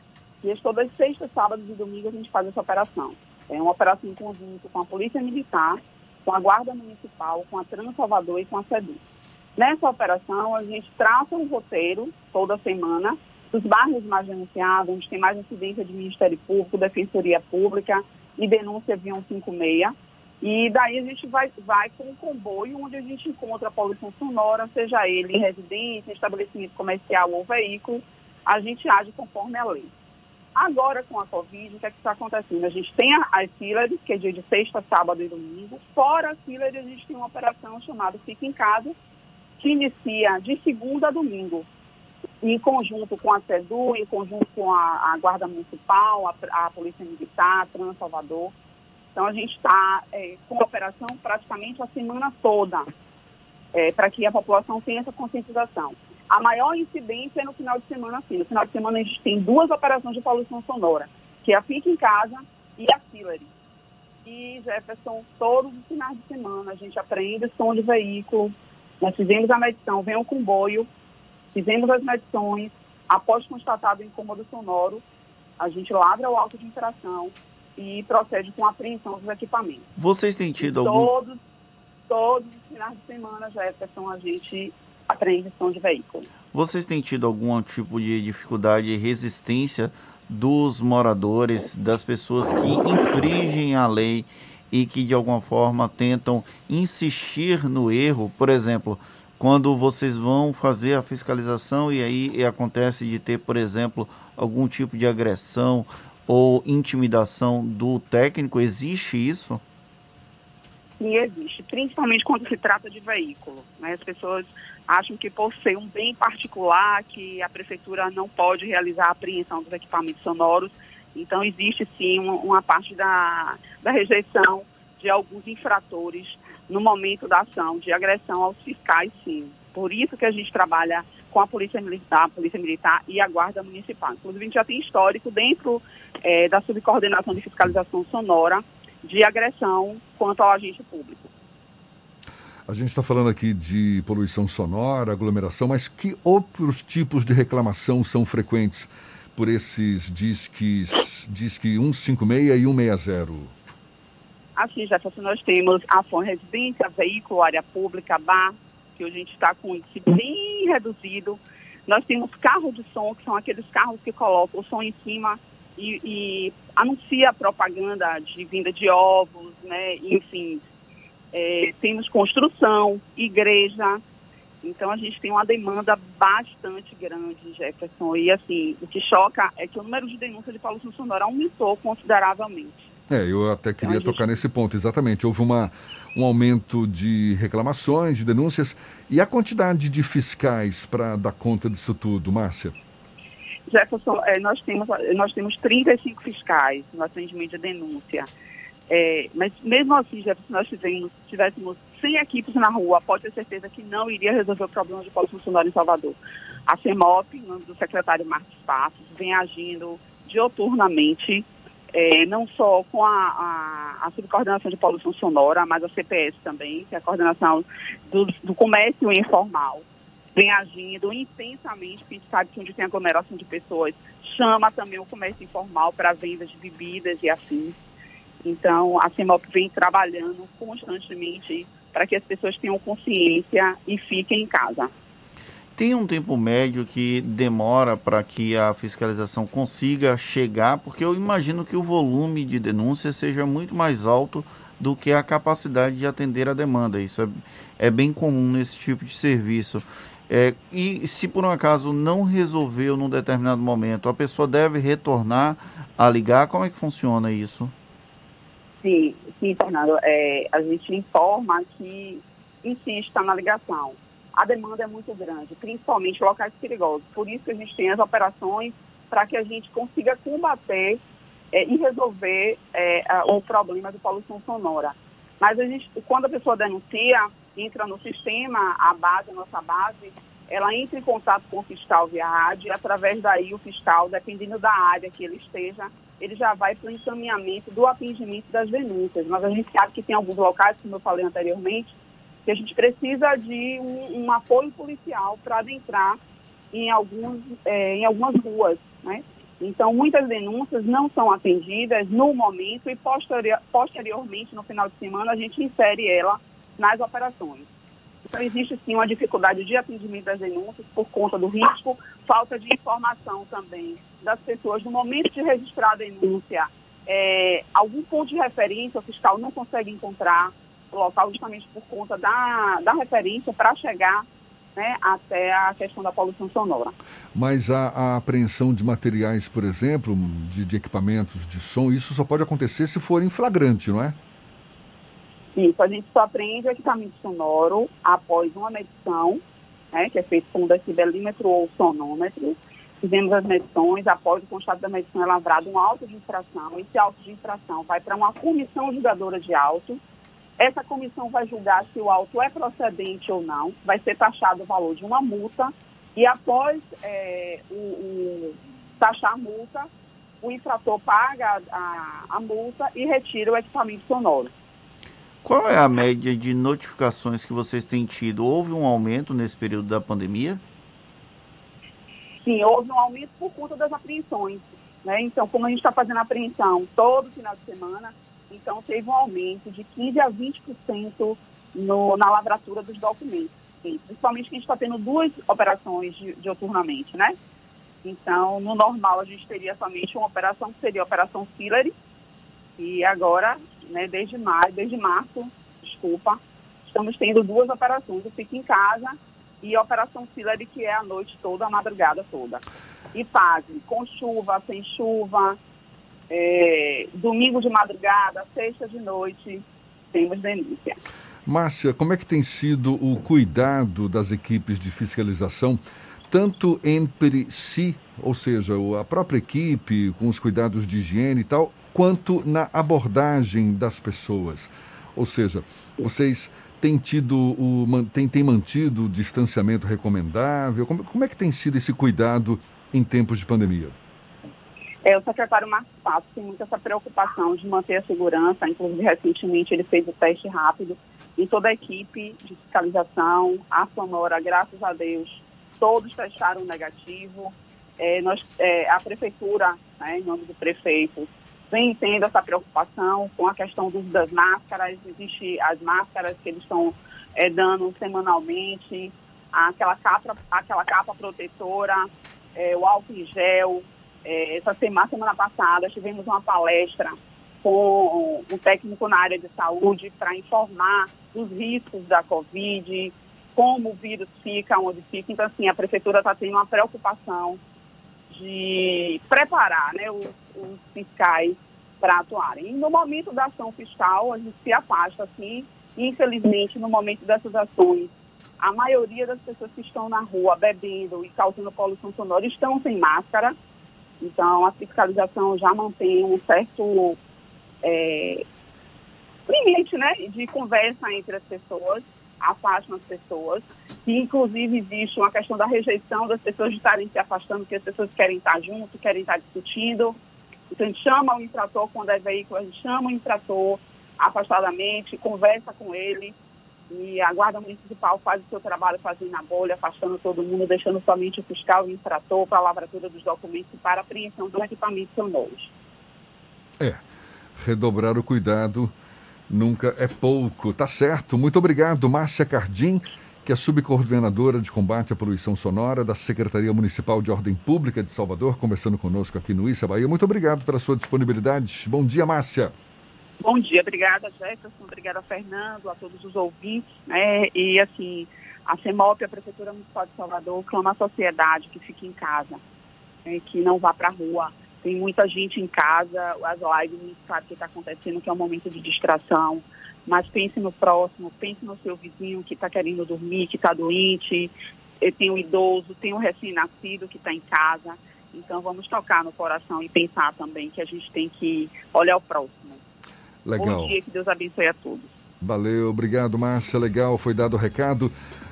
e todas sextas, sábados e domingos a gente faz essa operação. É uma operação em conjunto com a Polícia Militar, com a Guarda Municipal, com a Trans Salvador e com a SEDU. Nessa operação, a gente traça um roteiro toda semana dos bairros mais denunciados, onde tem mais incidência de Ministério Público, Defensoria Pública e denúncia via 156. E daí a gente vai, vai com um comboio onde a gente encontra a poluição sonora, seja ele residência, estabelecimento comercial ou veículo, a gente age conforme a lei. Agora, com a Covid, o que é está acontecendo? A gente tem as Hillary, que é dia de sexta, sábado e domingo. Fora as Hillary, a gente tem uma operação chamada Fica em Casa, que inicia de segunda a domingo, em conjunto com a SEDU, em conjunto com a, a Guarda Municipal, a, a, Polícia Militar, a Trans Salvador. Então, a gente está é, com a operação praticamente a semana toda, é, para que a população tenha essa conscientização. A maior incidência é no final de semana, sim. No final de semana a gente tem duas operações de poluição sonora, que é a Fica em Casa e a Hillary. E, Jefferson, todos os finais de semana a gente aprende som de veículo, nós fizemos a medição, vem o comboio, fizemos as medições, após constatado o incômodo sonoro, a gente lavra o auto de interação e procede com a apreensão dos equipamentos. Vocês têm tido algum... Todos, todos os finais de semana, Jefferson, a gente apreensão de veículo. Vocês têm tido algum tipo de dificuldade e resistência dos moradores, das pessoas que infringem a lei e que de alguma forma tentam insistir no erro? Por exemplo, quando vocês vão fazer a fiscalização e aí acontece de ter, por exemplo, algum tipo de agressão ou intimidação do técnico, existe isso? Sim, existe, principalmente quando se trata de veículo. Né? As pessoas acham que por ser um bem particular, que a prefeitura não pode realizar a apreensão dos equipamentos sonoros. Então, existe sim uma, parte da, da rejeição de alguns infratores no momento da ação de agressão aos fiscais, sim. Por isso que a gente trabalha com a Polícia Militar, a Polícia Militar e a Guarda Municipal. Inclusive, a gente já tem histórico dentro é, da subcoordenação de fiscalização sonora de agressão quanto ao agente público. A gente está falando aqui de poluição sonora, aglomeração, mas que outros tipos de reclamação são frequentes por esses disques, disque 156 e 160? Assim, Jefferson, nós temos a fone residência, veículo, área pública, bar, que a gente está com índice bem reduzido. Nós temos carros de som, que são aqueles carros que colocam o som em cima e, e anuncia propaganda de vinda de ovos, né? Enfim, é, temos construção, igreja. Então a gente tem uma demanda bastante grande, Jefferson. E assim, o que choca é que o número de denúncias de poluição sonora aumentou consideravelmente. É, eu até queria então, tocar gente... nesse ponto, exatamente. Houve uma, um aumento de reclamações, de denúncias. E a quantidade de fiscais para dar conta disso tudo, Márcia? Jefferson, é, nós, temos, nós temos 35 fiscais no atendimento de denúncia. É, mas mesmo assim, se nós tivéssemos, tivéssemos 100 equipes na rua, pode ter certeza que não iria resolver o problema de polo funcionário em Salvador. A CEMOP, no nome do secretário Marcos Passos, vem agindo dioturnamente, é, não só com a, a, a, subcoordenação de poluição sonora, mas a CPS também, que é a coordenação do, do comércio informal, vem agindo intensamente, porque a gente sabe que onde tem aglomeração de pessoas, chama também o comércio informal para venda de bebidas e afins. Então, a CEMOP vem trabalhando constantemente para que as pessoas tenham consciência e fiquem em casa. Tem um tempo médio que demora para que a fiscalização consiga chegar, porque eu imagino que o volume de denúncias seja muito mais alto do que a capacidade de atender a demanda. Isso é, é bem comum nesse tipo de serviço. É, e se por um acaso não resolveu num determinado momento, a pessoa deve retornar a ligar? Como é que funciona isso? Sim, sim, Fernando. É, a gente informa que insiste na ligação. A demanda é muito grande, principalmente locais perigosos. Por isso que a gente tem as operações para que a gente consiga combater é, e resolver é, o problema de poluição sonora. Mas a gente, quando a pessoa denuncia, entra no sistema, a base, a nossa base, ela entra em contato com o fiscal via rádio e através daí o fiscal, dependendo da área que ele esteja, ele já vai para o encaminhamento do atendimento das denúncias. Mas a gente sabe que tem alguns locais, como eu falei anteriormente, que a gente precisa de um, um apoio policial para adentrar em, alguns, é, em algumas ruas, né? Então, muitas denúncias não são atendidas no momento e posterior, posteriormente, no final de semana, a gente insere ela nas operações. Então, existe sim uma dificuldade de atendimento das denúncias por conta do risco, falta de informação também das pessoas no momento de registrar a denúncia. É, algum ponto de referência o fiscal não consegue encontrar o local justamente por conta da, da referência para chegar né, até a questão da poluição sonora. Mas a, a apreensão de materiais, por exemplo, de, de, equipamentos de som, isso só pode acontecer se for em flagrante, não é? Isso, a gente só apreende o equipamento sonoro após uma medição, né, que é feita com decibelímetro ou sonômetro. Fizemos as medições, após o constato da medição é lavrado um auto de infração. Esse auto de infração vai para uma comissão julgadora de auto. Essa comissão vai julgar se o auto é procedente ou não, vai ser taxado o valor de uma multa e após é, o, o, taxar a multa, o infrator paga a, a multa e retira o equipamento sonoro. Qual é a média de notificações que vocês têm tido? Houve um aumento nesse período da pandemia? Sim, houve um aumento por conta das apreensões. Né? Então, como a gente está fazendo apreensão todo final de semana, então teve um aumento de 15% a 20% no, na lavratura dos documentos. Principalmente que a gente está tendo duas operações de, dioturnamente, né? Então, no normal, a gente teria somente uma operação, que seria a Operação Fillery, e agora né, desde maio, desde março, desculpa, estamos tendo duas operações, o Fica em Casa e a Operação Celery, que é a noite toda, a madrugada toda. E fazem com chuva, sem chuva, é, domingo de madrugada, sexta de noite, temos denúncia. Márcia, como é que tem sido o cuidado das equipes de fiscalização, tanto entre si, ou seja, a própria equipe, com os cuidados de higiene e tal, quanto na abordagem das pessoas. Ou seja, vocês têm tido o têm, têm mantido o distanciamento recomendável? Como, como é que tem sido esse cuidado em tempos de pandemia? É, o secretário Marcos Passos tem muita essa preocupação de manter a segurança, inclusive recentemente ele fez o teste rápido e toda a equipe de fiscalização, a Sonora, graças a Deus, todos testaram negativo. É, nós, é, a prefeitura, né, em nome do prefeito, vem tendo essa preocupação com a questão do das máscaras. Existem as máscaras que eles estão é, dando semanalmente, aquela capa, aquela capa protetora, é, o álcool em gel. É, essa semana, semana passada tivemos uma palestra com um técnico na área de saúde para informar os riscos da Covid, como o vírus fica, onde fica. Então, assim, a prefeitura está tendo uma preocupação de preparar né, os, os fiscais para atuarem. E no momento da ação fiscal, a gente se afasta, assim, infelizmente, no momento dessas ações, a maioria das pessoas que estão na rua bebendo e causando poluição sonora estão sem máscara. Então, a fiscalização já mantém um certo é, limite né, de conversa entre as pessoas, afastam as pessoas. E, inclusive, existe uma questão da rejeição das pessoas de estarem se afastando, porque as pessoas querem estar junto, querem estar discutindo. Então, a gente chama o infrator quando é veículo, a gente chama o infrator afastadamente, conversa com ele e a Guarda Municipal faz o seu trabalho fazendo a bolha, afastando todo mundo, deixando somente o fiscal e o infrator para a lavratura dos documentos e para a apreensão dos equipamentos sonoros. É, redobrar o cuidado nunca é pouco. Tá certo. Muito obrigado, Márcia Cardim, que é subcoordenadora de combate à poluição sonora da Secretaria Municipal de Ordem Pública de Salvador, conversando conosco aqui no Issa Bahia. Muito obrigado pela sua disponibilidade. Bom dia, Márcia. Bom dia, obrigada Jefferson, obrigada Fernando, a todos os ouvintes, né? E assim, a CEMOP, a Prefeitura Municipal de Salvador, clama à sociedade que fique em casa, né? que não vá para a rua. Tem muita gente em casa, as lives sabe o que está acontecendo, que é um momento de distração. Mas pense no próximo, pense no seu vizinho que está querendo dormir, que está doente, tem um idoso, tem um recém-nascido que está em casa. Então vamos tocar no coração e pensar também que a gente tem que olhar o próximo. Legal. Bom dia, que Deus abençoe a todos. Valeu, obrigado, Márcia. Legal, foi dado o recado.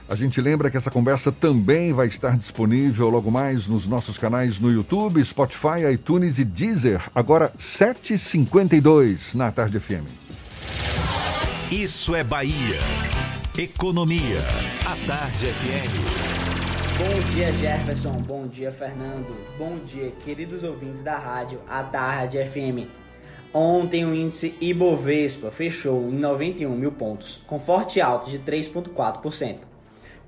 A gente lembra que essa conversa também vai estar disponível logo mais nos nossos canais no YouTube, Spotify, iTunes e Deezer. Agora, 7h52 na Tarde FM. Isso é Bahia. Economia. A Tarde FM. Bom dia, Jefferson. Bom dia, Fernando. Bom dia, queridos ouvintes da rádio A Tarde FM. Ontem o índice Ibovespa fechou em 91 mil pontos, com forte alta de 3,4%,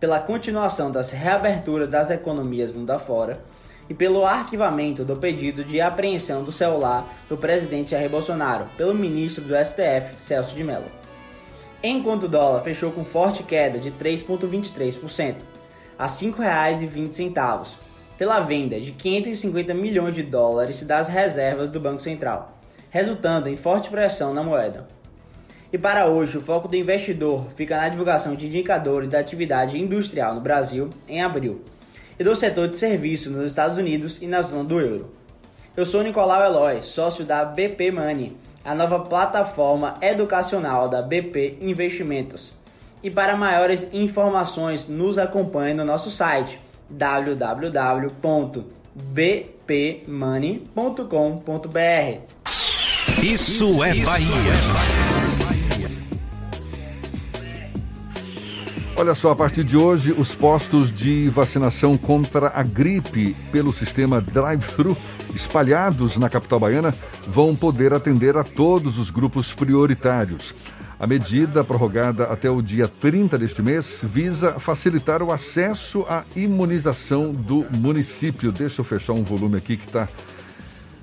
pela continuação das reaberturas das economias mundo afora e pelo arquivamento do pedido de apreensão do celular do presidente Jair Bolsonaro pelo ministro do STF, Celso de Mello. Enquanto o dólar fechou com forte queda de 3,23%, a R$ 5,20, pela venda de 550 milhões de dólares das reservas do Banco Central resultando em forte pressão na moeda. E para hoje, o foco do investidor fica na divulgação de indicadores da atividade industrial no Brasil em abril e do setor de serviços nos Estados Unidos e na zona do euro. Eu sou Nicolau Eloy, sócio da BP Money, a nova plataforma educacional da BP Investimentos. E para maiores informações, nos acompanhe no nosso site www.bpmoney.com.br. Isso é Bahia. Olha só, a partir de hoje, os postos de vacinação contra a gripe pelo sistema drive-thru espalhados na capital baiana vão poder atender a todos os grupos prioritários. A medida, prorrogada até o dia 30 deste mês, visa facilitar o acesso à imunização do município. Deixa eu fechar um volume aqui que está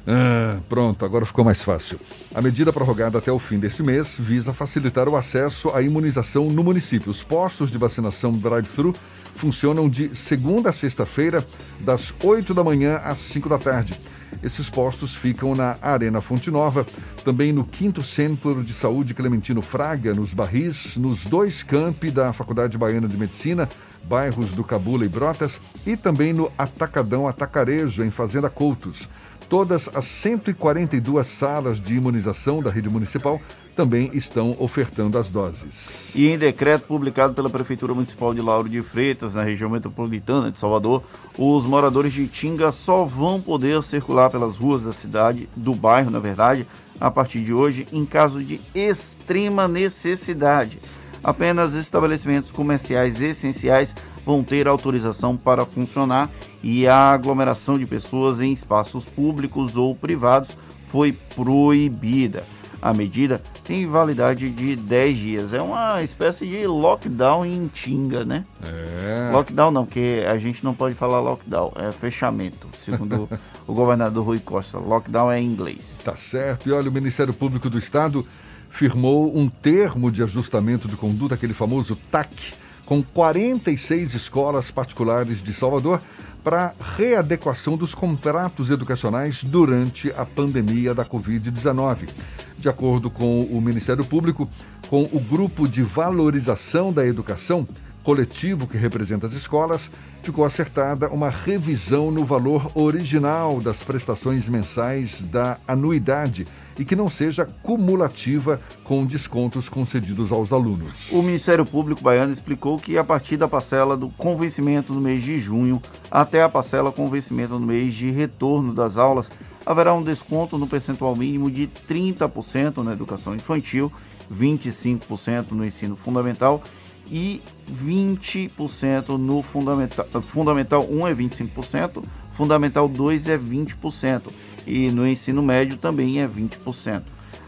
ah, pronto, agora ficou mais fácil. A medida prorrogada até o fim desse mês visa facilitar o acesso à imunização no município. Os postos de vacinação drive-thru funcionam de segunda a sexta-feira, das 8 da manhã às 5 da tarde. Esses postos ficam na Arena Fonte Nova, também no 5 Centro de Saúde Clementino Fraga, nos Barris, nos dois campi da Faculdade Baiana de Medicina, bairros do Cabula e Brotas, e também no Atacadão Atacarejo, em Fazenda Coutos. Todas as 142 salas de imunização da rede municipal também estão ofertando as doses. E em decreto publicado pela Prefeitura Municipal de Lauro de Freitas, na região metropolitana de Salvador, os moradores de Tinga só vão poder circular pelas ruas da cidade, do bairro, na verdade, a partir de hoje, em caso de extrema necessidade. Apenas estabelecimentos comerciais essenciais vão ter autorização para funcionar e a aglomeração de pessoas em espaços públicos ou privados foi proibida. A medida tem validade de 10 dias. É uma espécie de lockdown em Tinga, né? É. Lockdown não, porque a gente não pode falar lockdown, é fechamento, segundo o governador Rui Costa. Lockdown é em inglês. Tá certo. E olha, o Ministério Público do Estado firmou um termo de ajustamento de conduta, aquele famoso TAC, com 46 escolas particulares de Salvador para readequação dos contratos educacionais durante a pandemia da Covid-19. De acordo com o Ministério Público, com o Grupo de Valorização da Educação, coletivo que representa as escolas, ficou acertada uma revisão no valor original das prestações mensais da anuidade e que não seja cumulativa com descontos concedidos aos alunos. O Ministério Público Baiano explicou que a partir da parcela do convencimento no mês de junho até a parcela com vencimento no mês de retorno das aulas, haverá um desconto no percentual mínimo de 30% na educação infantil, 25% no ensino fundamental e 20% no fundamental, fundamental 1 é 25%, fundamental 2 é 20% e no ensino médio também é 20%.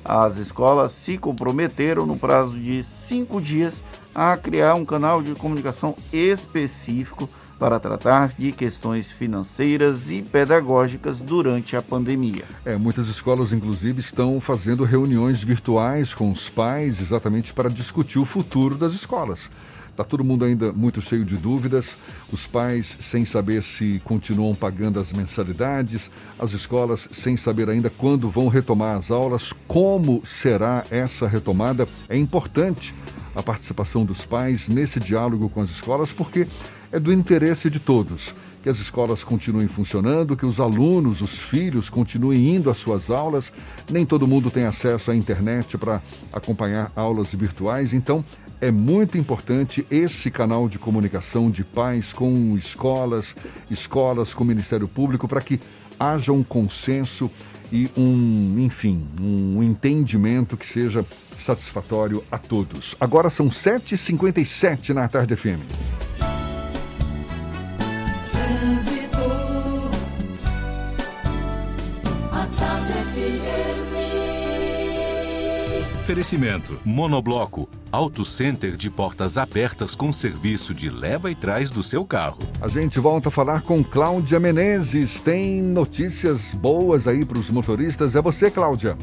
As escolas se comprometeram no prazo de cinco dias a criar um canal de comunicação específico para tratar de questões financeiras e pedagógicas durante a pandemia. É, muitas escolas, inclusive, estão fazendo reuniões virtuais com os pais exatamente para discutir o futuro das escolas. Está todo mundo ainda muito cheio de dúvidas, os pais sem saber se continuam pagando as mensalidades, as escolas sem saber ainda quando vão retomar as aulas, como será essa retomada. É importante a participação dos pais nesse diálogo com as escolas, porque é do interesse de todos que as escolas continuem funcionando, que os alunos, os filhos, continuem indo às suas aulas. Nem todo mundo tem acesso à internet para acompanhar aulas virtuais, então é muito importante esse canal de comunicação de pais com escolas, escolas com o Ministério Público, para que haja um consenso e um, enfim, um entendimento que seja satisfatório a todos. Agora são 7h57 na Tarde FM. Oferecimento: Monobloco, Auto Center de portas abertas com serviço de leva e trás do seu carro. A gente volta a falar com Cláudia Menezes. Tem notícias boas aí para os motoristas. É você, Cláudia.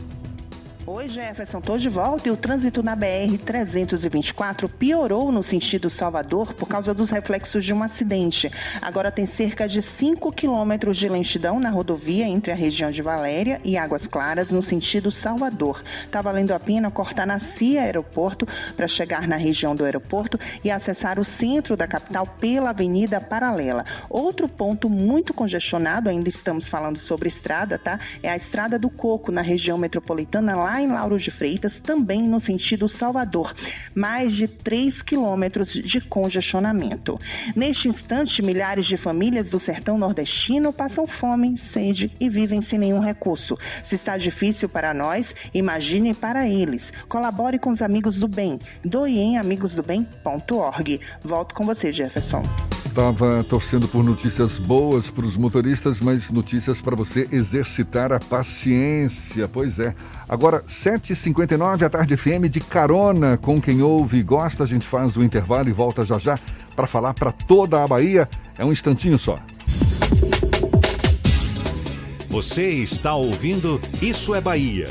Oi, Jefferson, estou de volta e o trânsito na BR-324 piorou no sentido Salvador por causa dos reflexos de um acidente. Agora tem cerca de 5 quilômetros de lentidão na rodovia entre a região de Valéria e Águas Claras no sentido Salvador. Está valendo a pena cortar na CIA Aeroporto para chegar na região do aeroporto e acessar o centro da capital pela Avenida Paralela. Outro ponto muito congestionado, ainda estamos falando sobre estrada, tá? É a Estrada do Coco, na região metropolitana, lá em Lauro de Freitas, também no sentido Salvador. Mais de 3 quilômetros de congestionamento. Neste instante, milhares de famílias do sertão nordestino passam fome, sede e vivem sem nenhum recurso. Se está difícil para nós, imagine para eles. Colabore com os amigos do bem. Doe em amigosdobem.org. Volto com você, Jefferson. Estava torcendo por notícias boas para os motoristas, mas notícias para você exercitar a paciência. Pois é. Agora, 7h59, a tarde FM, de carona com quem ouve e gosta. A gente faz o intervalo e volta já já para falar para toda a Bahia. É um instantinho só. Você está ouvindo Isso é Bahia.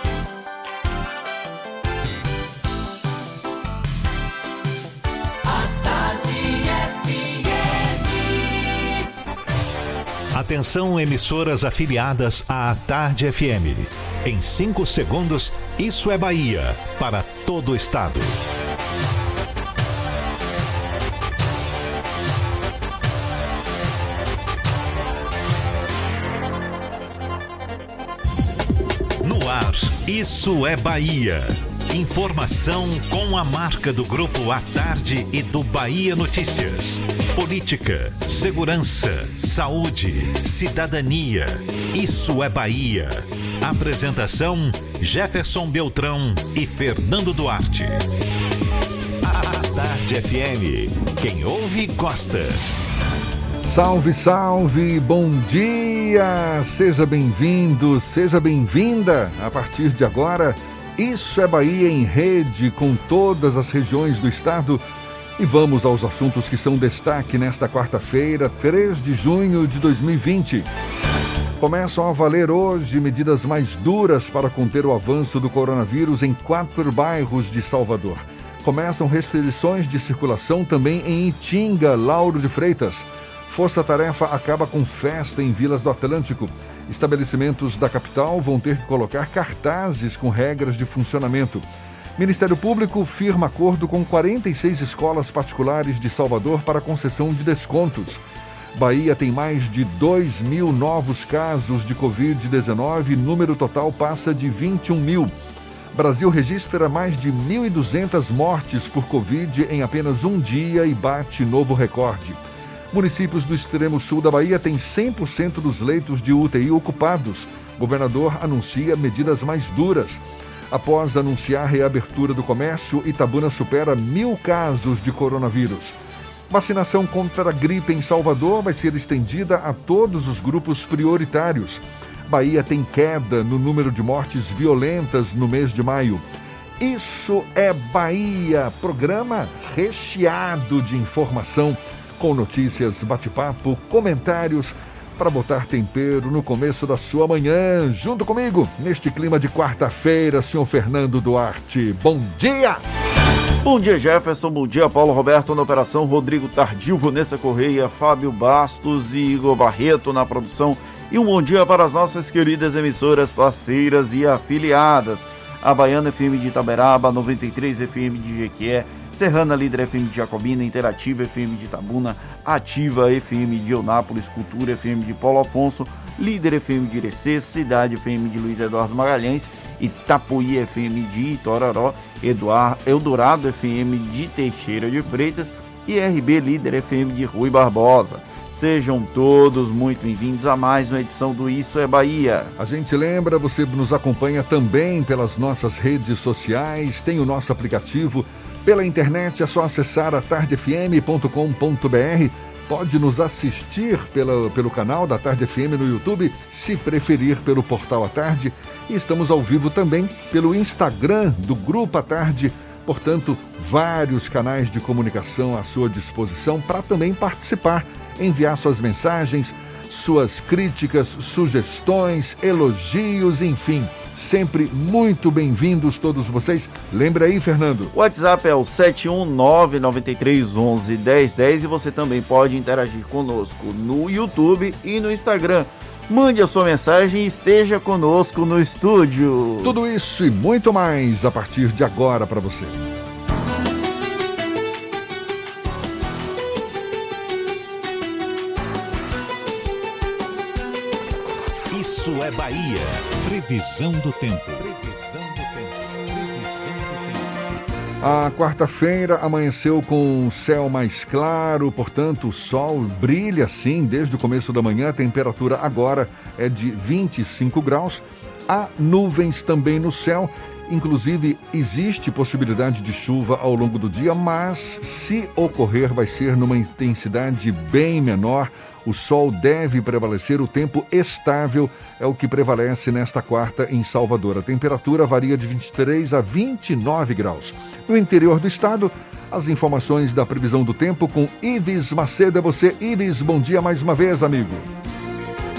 Atenção, emissoras afiliadas à Tarde FM. Em 5 segundos, isso é Bahia para todo o estado. No ar, isso é Bahia. Informação com a marca do Grupo A Tarde e do Bahia Notícias. Política, segurança, saúde, cidadania. Isso é Bahia. Apresentação: Jefferson Beltrão e Fernando Duarte. Tarde FM. Quem ouve, gosta. Salve, salve, bom dia! Seja bem-vindo, seja bem-vinda. A partir de agora, Isso é Bahia em rede com todas as regiões do estado. E vamos aos assuntos que são destaque nesta quarta-feira, 3 de junho de 2020. Começam a valer hoje medidas mais duras para conter o avanço do coronavírus em quatro bairros de Salvador. Começam restrições de circulação também em Itinga, Lauro de Freitas. Força Tarefa acaba com festa em Vilas do Atlântico. Estabelecimentos da capital vão ter que colocar cartazes com regras de funcionamento. Ministério Público firma acordo com 46 escolas particulares de Salvador para concessão de descontos. Bahia tem mais de 2 mil novos casos de Covid-19, número total passa de 21 mil. Brasil registra mais de 1.200 mortes por Covid em apenas um dia e bate novo recorde. Municípios do extremo sul da Bahia têm 100% dos leitos de UTI ocupados. Governador anuncia medidas mais duras. Após anunciar a reabertura do comércio, Itabuna supera mil casos de coronavírus. Vacinação contra a gripe em Salvador vai ser estendida a todos os grupos prioritários. Bahia tem queda no número de mortes violentas no mês de maio. Isso é Bahia, programa recheado de informação com notícias, bate-papo, comentários para botar tempero no começo da sua manhã. Junto comigo, neste clima de quarta-feira, senhor Fernando Duarte. Bom dia! Bom dia, Jefferson. Bom dia, Paulo Roberto na operação, Rodrigo Tardio, Vanessa Correia, Fábio Bastos e Igor Barreto na produção. E um bom dia para as nossas queridas emissoras parceiras e afiliadas. A Baiana FM de Itaberaba, 93 FM de Jequié, Serrana Líder FM de Jacobina, Interativa FM de Itabuna, Ativa FM de Eunápolis, Cultura FM de Paulo Afonso, Líder FM de Irecê, Cidade FM de Luiz Eduardo Magalhães, Itapuí FM de Itororó, Eduardo, Eldorado FM de Teixeira de Freitas e RB Líder FM de Rui Barbosa. Sejam todos muito bem-vindos a mais uma edição do Isso é Bahia. A gente lembra, você nos acompanha também pelas nossas redes sociais, tem o nosso aplicativo pela internet é só acessar a tardefm.com.br. Pode nos assistir pela, pelo canal da Tarde FM no YouTube, se preferir pelo portal A Tarde. E estamos ao vivo também pelo Instagram do Grupo A Tarde. Portanto, vários canais de comunicação à sua disposição para também participar, enviar suas mensagens, suas críticas, sugestões, elogios, enfim. Sempre muito bem-vindos todos vocês. Lembra aí, Fernando. O WhatsApp é o 71993111010 e você também pode interagir conosco no YouTube e no Instagram. Mande a sua mensagem e esteja conosco no estúdio. Tudo isso e muito mais a partir de agora para você. Isso é Bahia. Previsão do tempo. Previsão do tempo. Previsão do tempo. A quarta-feira amanheceu com céu mais claro, portanto, o sol brilha sim desde o começo da manhã. A temperatura agora é de 25 graus. Há nuvens também no céu Inclusive, existe possibilidade de chuva ao longo do dia, mas se ocorrer, vai ser numa intensidade bem menor. O sol deve prevalecer, o tempo estável é o que prevalece nesta quarta em Salvador. A temperatura varia de 23 a 29 graus. No interior do estado, as informações da previsão do tempo com Ives Macedo. É você, Ives, bom dia mais uma vez, amigo.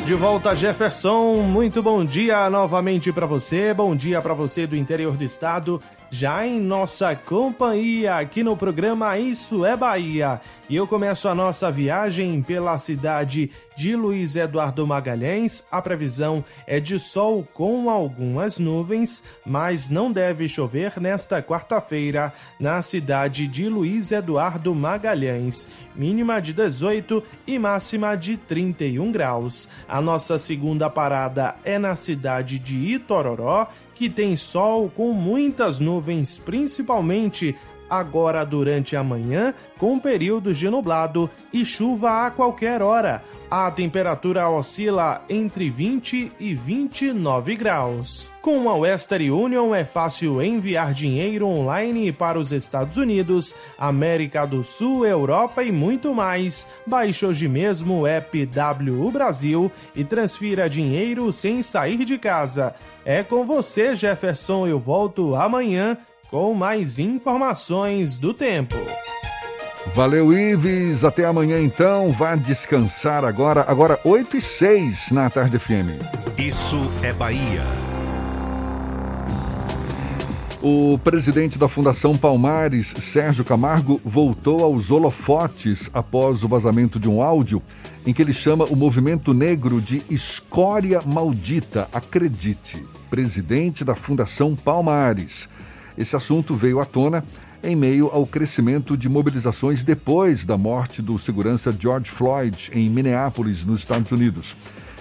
De volta, Jefferson. Muito bom dia novamente para você. Bom dia para você do interior do estado já em nossa companhia aqui no programa Isso é Bahia. E eu começo a nossa viagem pela cidade de Luiz Eduardo Magalhães. A previsão é de sol com algumas nuvens, mas não deve chover nesta quarta-feira na cidade de Luiz Eduardo Magalhães. Mínima de 18 e máxima de 31 graus. A nossa segunda parada é na cidade de Itororó que tem sol com muitas nuvens, principalmente agora durante a manhã, com períodos de nublado e chuva a qualquer hora. A temperatura oscila entre 20 e 29 graus. Com a Western Union é fácil enviar dinheiro online para os Estados Unidos, América do Sul, Europa e muito mais. Baixe hoje mesmo o app WU Brasil e transfira dinheiro sem sair de casa. É com você, Jefferson. Eu volto amanhã com mais informações do tempo. Valeu, Ives. Até amanhã, então. Vá descansar agora. Agora, 8 e 6 na Tarde FM. Isso é Bahia. O presidente da Fundação Palmares, Sérgio Camargo, voltou aos holofotes após o vazamento de um áudio em que ele chama o movimento negro de escória maldita. Acredite, presidente da Fundação Palmares. Esse assunto veio à tona em meio ao crescimento de mobilizações depois da morte do segurança George Floyd em Minneapolis, nos Estados Unidos.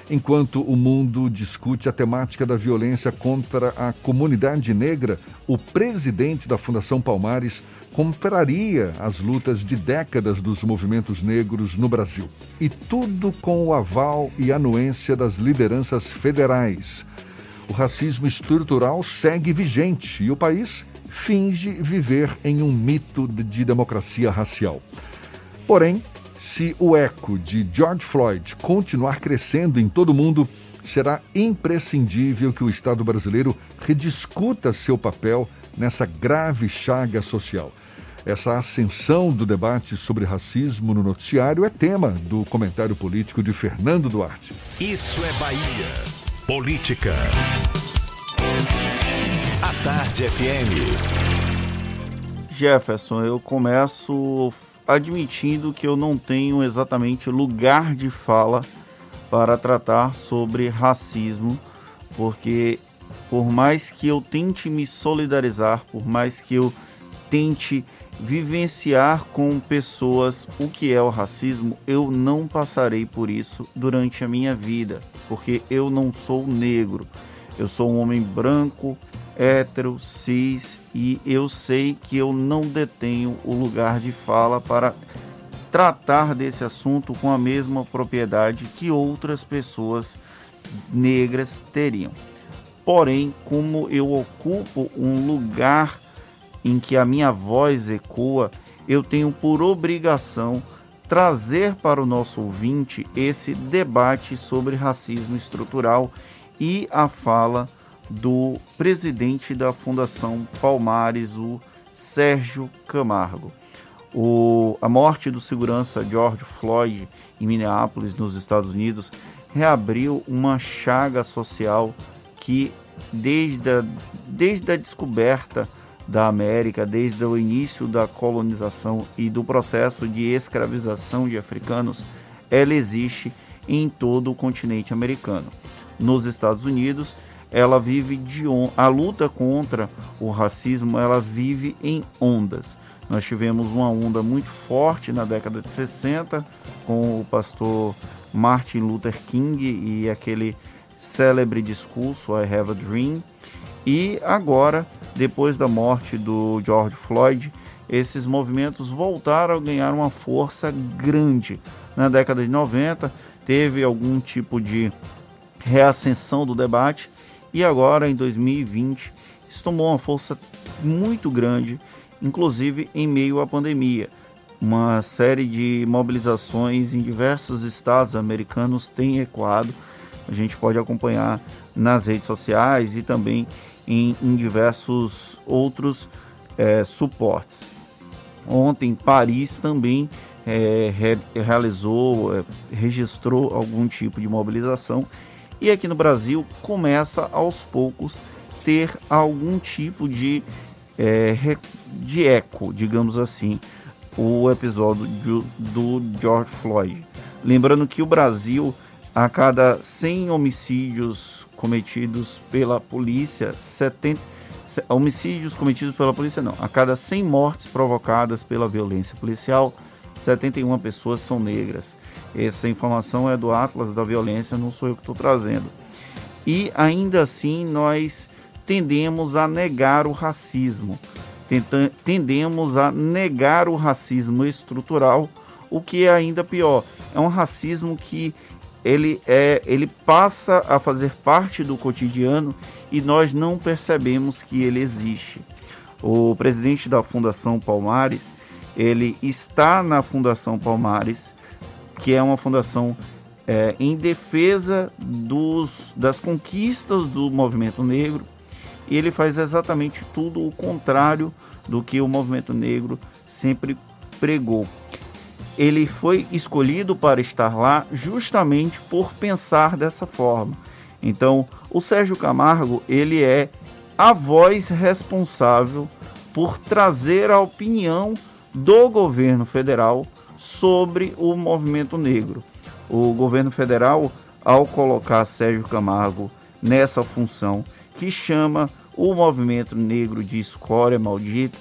Enquanto o mundo discute a temática da violência contra a comunidade negra, o presidente da Fundação Palmares contraria as lutas de décadas dos movimentos negros no Brasil. E tudo com o aval e anuência das lideranças federais. O racismo estrutural segue vigente e o país finge viver em um mito de democracia racial. Porém, se o eco de George Floyd continuar crescendo em todo o mundo, será imprescindível que o Estado brasileiro rediscuta seu papel nessa grave chaga social. Essa ascensão do debate sobre racismo no noticiário é tema do comentário político de Fernando Duarte. Isso é Bahia. Política. A Tarde FM. Jefferson, eu começo admitindo que eu não tenho exatamente lugar de fala para tratar sobre racismo, porque por mais que eu tente me solidarizar, por mais que eu tente vivenciar com pessoas o que é o racismo, eu não passarei por isso durante a minha vida, porque eu não sou negro. Eu sou um homem branco, hétero, cis e eu sei que eu não detenho o lugar de fala para tratar desse assunto com a mesma propriedade que outras pessoas negras teriam. Porém, como eu ocupo um lugar em que a minha voz ecoa, eu tenho por obrigação trazer para o nosso ouvinte esse debate sobre racismo estrutural e a fala do presidente da Fundação Palmares, o Sérgio Camargo. O, a morte do segurança George Floyd em Minneapolis, nos Estados Unidos, reabriu uma chaga social que, desde a, desde a descoberta da América, desde o início da colonização e do processo de escravização de africanos, ela existe em todo o continente americano. Nos Estados Unidos, ela vive de on... a luta contra o racismo, ela vive em ondas. Nós tivemos uma onda muito forte na década de 60 com o pastor Martin Luther King e aquele célebre discurso I Have a Dream. E agora, depois da morte do George Floyd, esses movimentos voltaram a ganhar uma força grande. Na década de 90, teve algum tipo de reascensão do debate e agora, em 2020, isso tomou uma força muito grande, inclusive em meio à pandemia. Uma série de mobilizações em diversos estados americanos tem ecoado. A gente pode acompanhar nas redes sociais e também em, em diversos outros é, suportes. Ontem, Paris também é, re, realizou, é, registrou algum tipo de mobilização e aqui no Brasil começa aos poucos ter algum tipo de, é, de eco, digamos assim, o episódio do, do George Floyd. Lembrando que o Brasil, a cada 100 homicídios cometidos pela polícia, 70 homicídios cometidos pela polícia não, a cada 100 mortes provocadas pela violência policial, 71 pessoas são negras. Essa informação é do Atlas da Violência, não sou eu que estou trazendo. E ainda assim nós tendemos a negar o racismo, tendemos a negar o racismo estrutural, o que é ainda pior. É um racismo que ele, é, ele passa a fazer parte do cotidiano e nós não percebemos que ele existe. O presidente da Fundação Palmares, ele está na Fundação Palmares, que é uma fundação é, em defesa dos, das conquistas do movimento negro, e ele faz exatamente tudo o contrário do que o movimento negro sempre pregou. Ele foi escolhido para estar lá justamente por pensar dessa forma. Então, o Sérgio Camargo, ele é a voz responsável por trazer a opinião do governo federal sobre o movimento negro. O governo federal, ao colocar Sérgio Camargo nessa função que chama o movimento negro de escória maldita,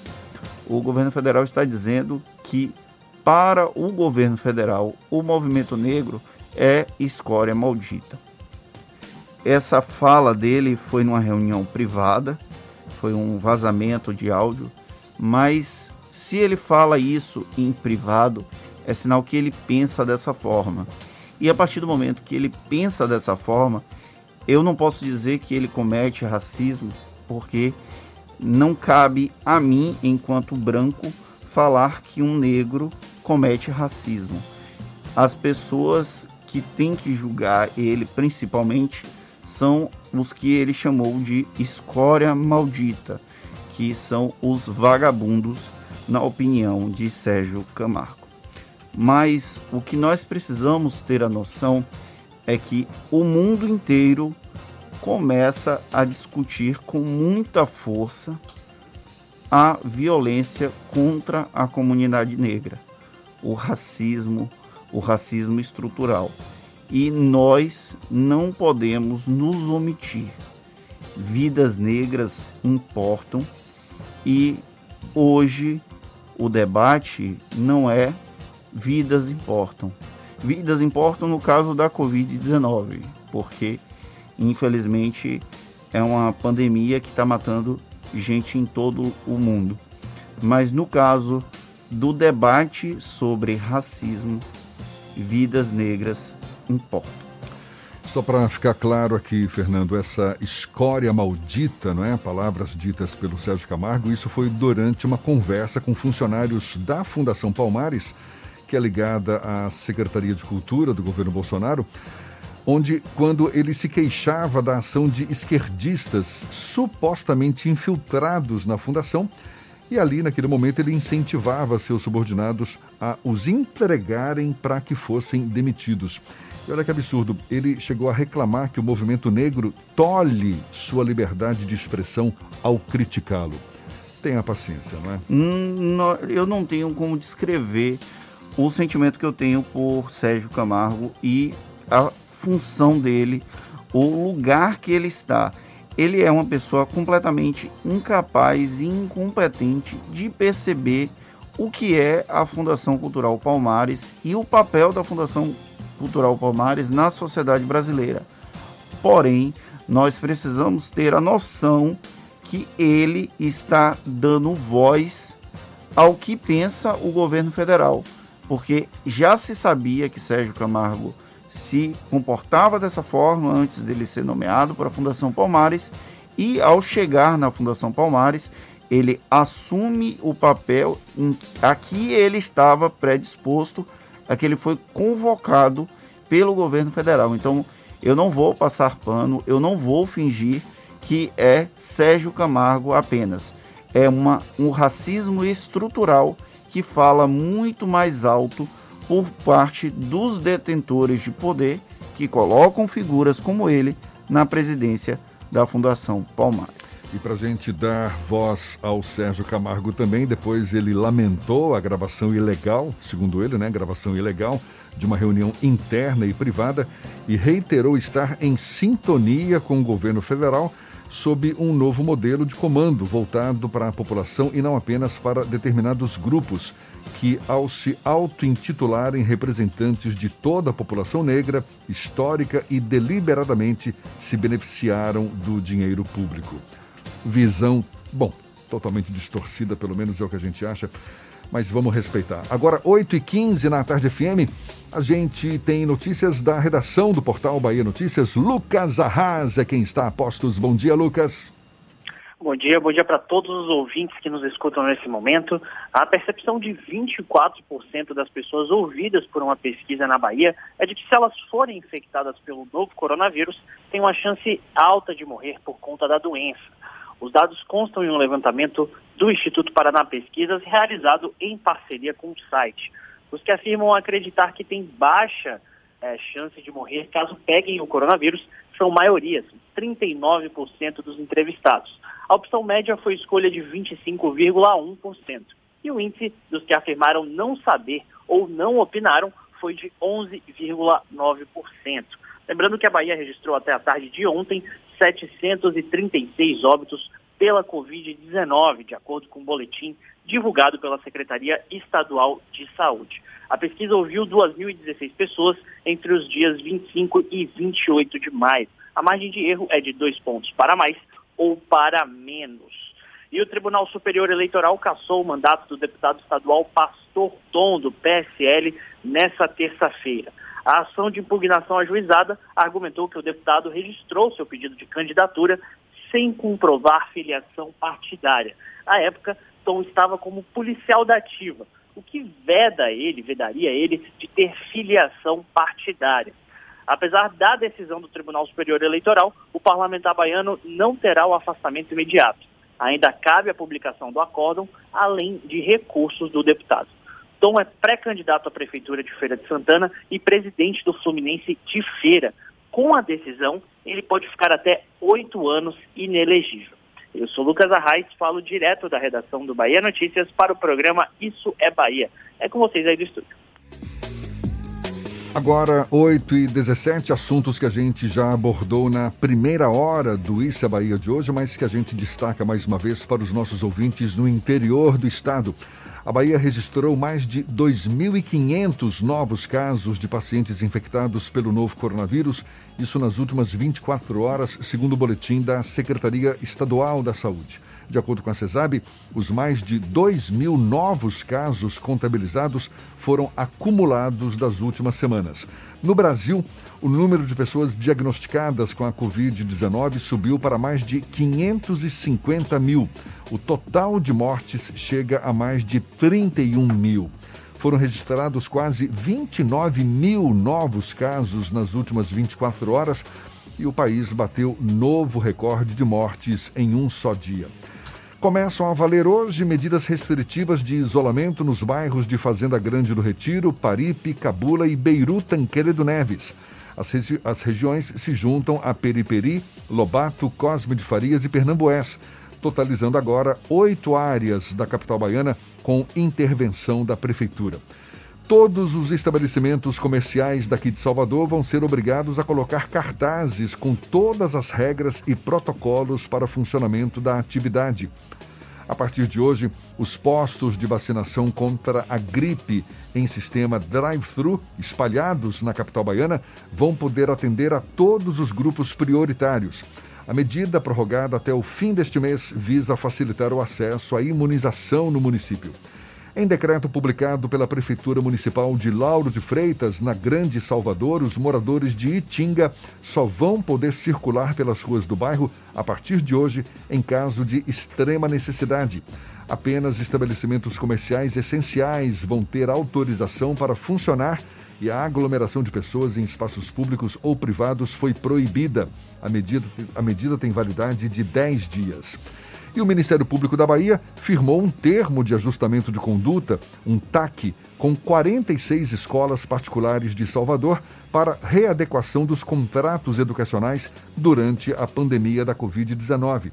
o governo federal está dizendo que para o governo federal o movimento negro é escória maldita. Essa fala dele foi numa reunião privada, foi um vazamento de áudio, mas se ele fala isso em privado, é sinal que ele pensa dessa forma. E a partir do momento que ele pensa dessa forma, eu não posso dizer que ele comete racismo, porque não cabe a mim, enquanto branco, falar que um negro comete racismo. As pessoas que têm que julgar ele, principalmente, são os que ele chamou de escória maldita, que são os vagabundos, na opinião de Sérgio Camargo. Mas o que nós precisamos ter a noção é que o mundo inteiro começa a discutir com muita força a violência contra a comunidade negra, o racismo, o racismo estrutural. E nós não podemos nos omitir. Vidas negras importam e hoje o debate não é vidas importam. Vidas importam no caso da Covid-19, porque infelizmente é uma pandemia que está matando gente em todo o mundo. Mas no caso do debate sobre racismo, vidas negras importam. Só para ficar claro aqui, Fernando, essa escória maldita, não é? Palavras ditas pelo Sérgio Camargo, isso foi durante uma conversa com funcionários da Fundação Palmares, que é ligada à Secretaria de Cultura do governo Bolsonaro, onde, quando ele se queixava da ação de esquerdistas supostamente infiltrados na fundação, e ali, naquele momento, ele incentivava seus subordinados a os entregarem para que fossem demitidos. E olha que absurdo, ele chegou a reclamar que o movimento negro tolhe sua liberdade de expressão ao criticá-lo. Tenha paciência, não é? Hum, nó- eu não tenho como descrever o sentimento que eu tenho por Sérgio Camargo e a função dele, o lugar que ele está. Ele é uma pessoa completamente incapaz e incompetente de perceber o que é a Fundação Cultural Palmares e o papel da Fundação Cultural Palmares na sociedade brasileira. Porém, nós precisamos ter a noção que ele está dando voz ao que pensa o governo federal, porque já se sabia que Sérgio Camargo se comportava dessa forma antes dele ser nomeado para a Fundação Palmares e ao chegar na Fundação Palmares ele assume o papel em, a que ele estava predisposto, a que ele foi convocado pelo governo federal. Então eu não vou passar pano, eu não vou fingir que é Sérgio Camargo apenas. É uma, um racismo estrutural que fala muito mais alto por parte dos detentores de poder que colocam figuras como ele na presidência da Fundação Palmares. E para gente dar voz ao Sérgio Camargo também, depois ele lamentou a gravação ilegal, segundo ele, né? Gravação ilegal de uma reunião interna e privada e reiterou estar em sintonia com o governo federal sob um novo modelo de comando voltado para a população e não apenas para determinados grupos que, ao se auto-intitularem representantes de toda a população negra, histórica e deliberadamente se beneficiaram do dinheiro público. Visão, bom, totalmente distorcida, pelo menos é o que a gente acha, mas vamos respeitar. Agora, 8h15 na Tarde FM, a gente tem notícias da redação do portal Bahia Notícias. Lucas Arras é quem está a postos. Bom dia, Lucas. Bom dia, bom dia para todos os ouvintes que nos escutam nesse momento. A percepção de 24% das pessoas ouvidas por uma pesquisa na Bahia é de que se elas forem infectadas pelo novo coronavírus, tem uma chance alta de morrer por conta da doença. Os dados constam em um levantamento do Instituto Paraná Pesquisas realizado em parceria com o site. Os que afirmam acreditar que tem baixa é, chance de morrer caso peguem o coronavírus são maiorias, 39% dos entrevistados. A opção média foi escolha de 25,1%. E o índice dos que afirmaram não saber ou não opinaram foi de 11,9%. Lembrando que a Bahia registrou até a tarde de ontem 736 óbitos pela Covid-19, de acordo com o um boletim divulgado pela Secretaria Estadual de Saúde. A pesquisa ouviu 2.016 pessoas entre os dias 25 e 28 de maio. A margem de erro é de dois pontos para mais ou para menos. E o Tribunal Superior Eleitoral cassou o mandato do deputado estadual Pastor Tom, do PSL, nessa terça-feira. A ação de impugnação ajuizada argumentou que o deputado registrou seu pedido de candidatura sem comprovar filiação partidária. À época, Tom estava como policial da ativa, o que veda ele, vedaria ele, de ter filiação partidária. Apesar da decisão do Tribunal Superior Eleitoral, o parlamentar baiano não terá o afastamento imediato. Ainda cabe a publicação do acórdão, além de recursos do deputado. Tom é pré-candidato à Prefeitura de Feira de Santana e presidente do Fluminense de Feira. Com a decisão, ele pode ficar até oito anos inelegível. Eu sou Lucas Arraes, falo direto da redação do Bahia Notícias para o programa Isso é Bahia. É com vocês aí do estúdio. Agora, 8 e 17 assuntos que a gente já abordou na primeira hora do Isso é Bahia de hoje, mas que a gente destaca mais uma vez para os nossos ouvintes no interior do estado. A Bahia registrou mais de 2.500 novos casos de pacientes infectados pelo novo coronavírus, isso nas últimas 24 horas, segundo o boletim da Secretaria Estadual da Saúde. De acordo com a CESAB, os mais de 2 mil novos casos contabilizados foram acumulados das últimas semanas. No Brasil, o número de pessoas diagnosticadas com a Covid-19 subiu para mais de 550 mil. O total de mortes chega a mais de 31 mil. Foram registrados quase 29 mil novos casos nas últimas 24 horas e o país bateu novo recorde de mortes em um só dia. Começam a valer hoje medidas restritivas de isolamento nos bairros de Fazenda Grande do Retiro, Paripe, Cabula e Beiru Tanqueira Neves. As, regi as regiões se juntam a Periperi, Lobato, Cosme de Farias e Pernambués, totalizando agora oito áreas da capital baiana com intervenção da Prefeitura. Todos os estabelecimentos comerciais daqui de Salvador vão ser obrigados a colocar cartazes com todas as regras e protocolos para o funcionamento da atividade. A partir de hoje, os postos de vacinação contra a gripe em sistema drive-thru, espalhados na capital baiana, vão poder atender a todos os grupos prioritários. A medida prorrogada até o fim deste mês visa facilitar o acesso à imunização no município. Em decreto publicado pela Prefeitura Municipal de Lauro de Freitas, na Grande Salvador, os moradores de Itinga só vão poder circular pelas ruas do bairro a partir de hoje em caso de extrema necessidade. Apenas estabelecimentos comerciais essenciais vão ter autorização para funcionar e a aglomeração de pessoas em espaços públicos ou privados foi proibida. A medida, a medida tem validade de 10 dias. E o Ministério Público da Bahia firmou um termo de ajustamento de conduta, um TAC, com 46 escolas particulares de Salvador para readequação dos contratos educacionais durante a pandemia da Covid-19.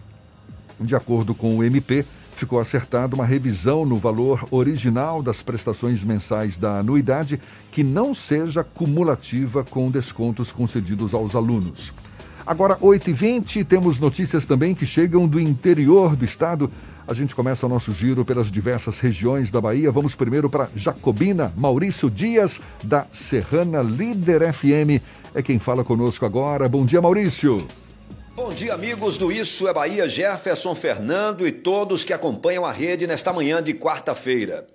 De acordo com o MP, ficou acertada uma revisão no valor original das prestações mensais da anuidade que não seja cumulativa com descontos concedidos aos alunos. Agora, 8h20, temos notícias também que chegam do interior do estado. A gente começa o nosso giro pelas diversas regiões da Bahia. Vamos primeiro para Jacobina. Maurício Dias, da Serrana Líder FM, é quem fala conosco agora. Bom dia, Maurício. Bom dia, amigos do Isso é Bahia, Jefferson Fernando e todos que acompanham a rede nesta manhã de quarta-feira.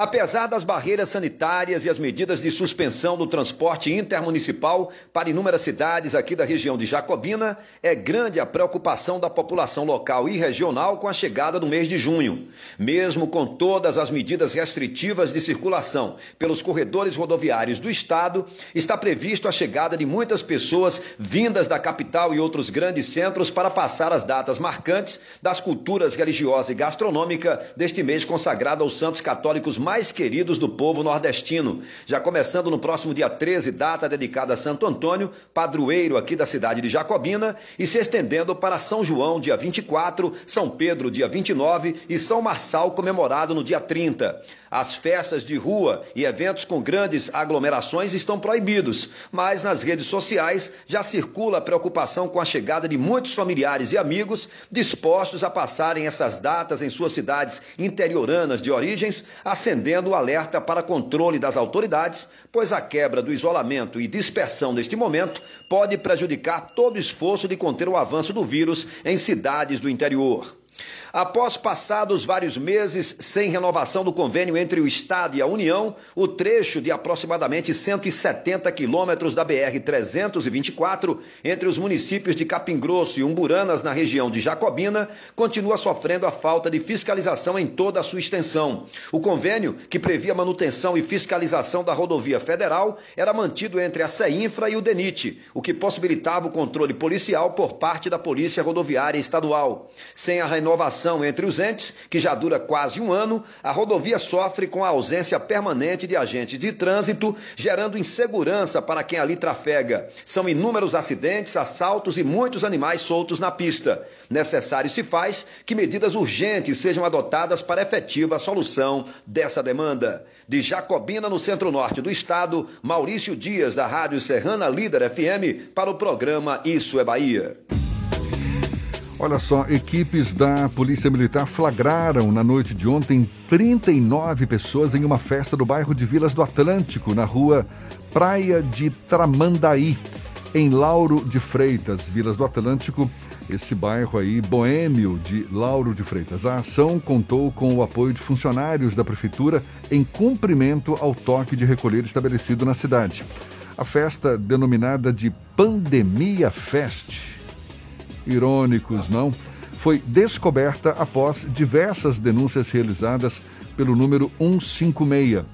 Apesar das barreiras sanitárias e as medidas de suspensão do transporte intermunicipal para inúmeras cidades aqui da região de Jacobina, é grande a preocupação da população local e regional com a chegada do mês de junho. Mesmo com todas as medidas restritivas de circulação pelos corredores rodoviários do estado, está previsto a chegada de muitas pessoas vindas da capital e outros grandes centros para passar as datas marcantes das culturas religiosa e gastronômica deste mês consagrado aos santos católicos mais queridos do povo nordestino. Já começando no próximo dia 13, data dedicada a Santo Antônio, padroeiro aqui da cidade de Jacobina, e se estendendo para São João, dia 24, São Pedro, dia 29 e São Marçal, comemorado no dia 30. As festas de rua e eventos com grandes aglomerações estão proibidos, mas nas redes sociais já circula a preocupação com a chegada de muitos familiares e amigos dispostos a passarem essas datas em suas cidades interioranas de origens, acendendo o alerta para controle das autoridades, pois a quebra do isolamento e dispersão neste momento pode prejudicar todo o esforço de conter o avanço do vírus em cidades do interior. Após passados vários meses sem renovação do convênio entre o Estado e a União, o trecho de aproximadamente 170 quilômetros da BR-324 entre os municípios de Capim Grosso e Umburanas, na região de Jacobina, continua sofrendo a falta de fiscalização em toda a sua extensão. O convênio, que previa manutenção e fiscalização da rodovia federal, era mantido entre a CEINFRA e o DENIT, o que possibilitava o controle policial por parte da Polícia Rodoviária Estadual. Sem a renovação entre os entes, que já dura quase um ano, a rodovia sofre com a ausência permanente de agentes de trânsito, gerando insegurança para quem ali trafega. São inúmeros acidentes, assaltos e muitos animais soltos na pista. Necessário se faz que medidas urgentes sejam adotadas para efetiva solução dessa demanda. De Jacobina, no centro-norte do estado, Maurício Dias, da Rádio Serrana Líder FM, para o programa Isso é Bahia. Olha só, equipes da Polícia Militar flagraram na noite de ontem 39 pessoas em uma festa do bairro de Vilas do Atlântico, na rua Praia de Tramandaí, em Lauro de Freitas, Vilas do Atlântico, esse bairro aí boêmio de Lauro de Freitas. A ação contou com o apoio de funcionários da prefeitura em cumprimento ao toque de recolher estabelecido na cidade. A festa, denominada de Pandemia Fest, irônicos, não? Foi descoberta após diversas denúncias realizadas pelo número 156.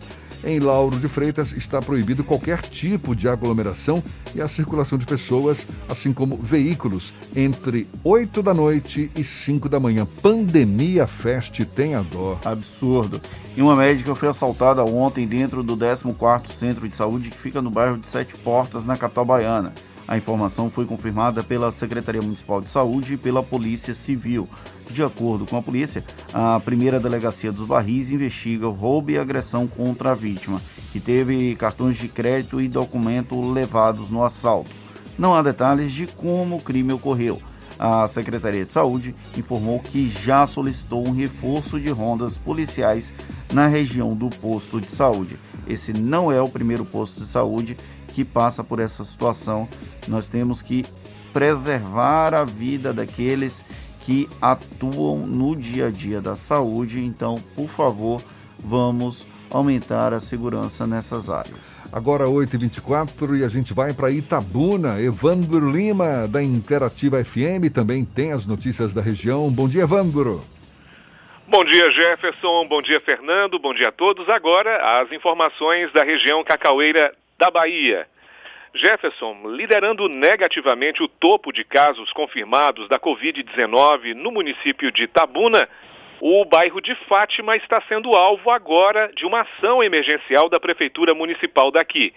Em Lauro de Freitas está proibido qualquer tipo de aglomeração e a circulação de pessoas, assim como veículos, entre 8 da noite e 5 da manhã. Pandemia Fest tem a dó. Absurdo. E uma médica foi assaltada ontem dentro do 14º Centro de Saúde que fica no bairro de Sete Portas, na capital baiana. A informação foi confirmada pela Secretaria Municipal de Saúde e pela Polícia Civil. De acordo com a polícia, a primeira delegacia dos Barris investiga roubo e agressão contra a vítima, que teve cartões de crédito e documento levados no assalto. Não há detalhes de como o crime ocorreu. A Secretaria de Saúde informou que já solicitou um reforço de rondas policiais na região do posto de saúde. Esse não é o primeiro posto de saúde que passa por essa situação. Nós temos que preservar a vida daqueles que atuam no dia a dia da saúde. Então, por favor, vamos aumentar a segurança nessas áreas. Agora 8h24 e a gente vai para Itabuna. Evandro Lima, da Interativa FM, também tem as notícias da região. Bom dia, Evandro. Bom dia, Jefferson. Bom dia, Fernando. Bom dia a todos. Agora, as informações da região Cacaueira da Bahia. Jefferson, liderando negativamente o topo de casos confirmados da Covid-19 no município de Tabuna, o bairro de Fátima está sendo alvo agora de uma ação emergencial da Prefeitura Municipal daqui.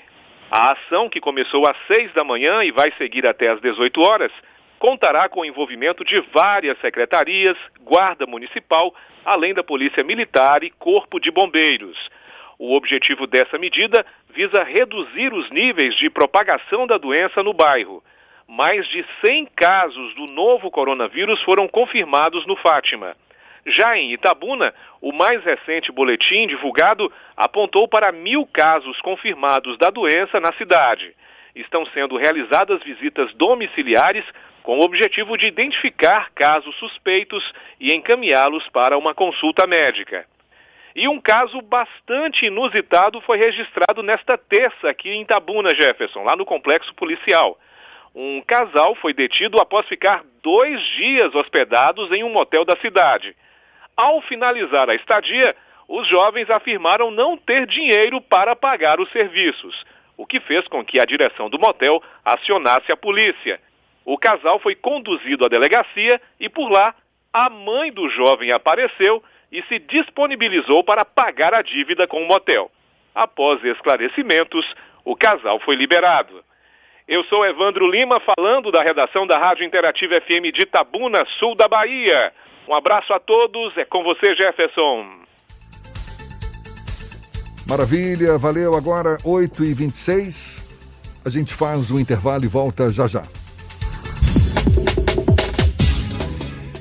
A ação, que começou às 6 da manhã e vai seguir até às 18 horas, contará com o envolvimento de várias secretarias, Guarda Municipal, além da Polícia Militar e Corpo de Bombeiros. O objetivo dessa medida visa reduzir os níveis de propagação da doença no bairro. Mais de 100 casos do novo coronavírus foram confirmados no Fátima. Já em Itabuna, o mais recente boletim divulgado apontou para mil casos confirmados da doença na cidade. Estão sendo realizadas visitas domiciliares com o objetivo de identificar casos suspeitos e encaminhá-los para uma consulta médica. E um caso bastante inusitado foi registrado nesta terça aqui em Tabuna, Jefferson, lá no complexo policial. Um casal foi detido após ficar dois dias hospedados em um motel da cidade. Ao finalizar a estadia, os jovens afirmaram não ter dinheiro para pagar os serviços, o que fez com que a direção do motel acionasse a polícia. O casal foi conduzido à delegacia e, por lá, a mãe do jovem apareceu e se disponibilizou para pagar a dívida com o motel. Após esclarecimentos, o casal foi liberado. Eu sou Evandro Lima, falando da redação da Rádio Interativa FM de Tabuna, sul da Bahia. Um abraço a todos, é com você, Jefferson. Maravilha, valeu. Agora 8h26. A gente faz o intervalo e volta já já.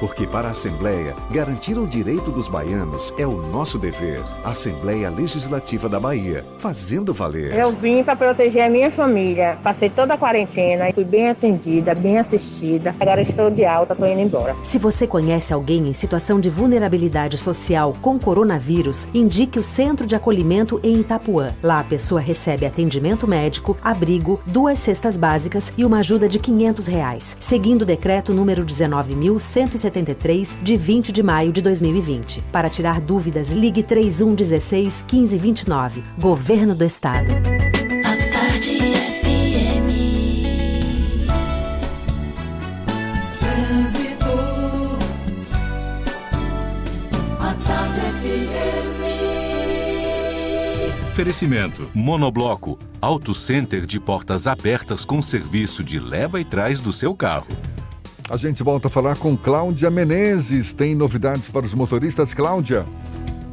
Porque para a Assembleia, garantir o direito dos baianos é o nosso dever. Assembleia Legislativa da Bahia, fazendo valer. Eu vim para proteger a minha família. Passei toda a quarentena e fui bem atendida, bem assistida. Agora estou de alta, estou indo embora. Se você conhece alguém em situação de vulnerabilidade social com coronavírus, indique o Centro de Acolhimento em Itapuã. Lá a pessoa recebe atendimento médico, abrigo, duas cestas básicas e uma ajuda de 500 reais, seguindo o decreto número 19.170 73, de 20 de maio de 2020. Para tirar dúvidas, ligue 3116 1529. Governo do Estado. A tarde FM. Trânsito. A tarde FM. Oferecimento: Monobloco, Auto Center de portas abertas com serviço de leva e trás do seu carro. A gente volta a falar com Cláudia Menezes. Tem novidades para os motoristas, Cláudia?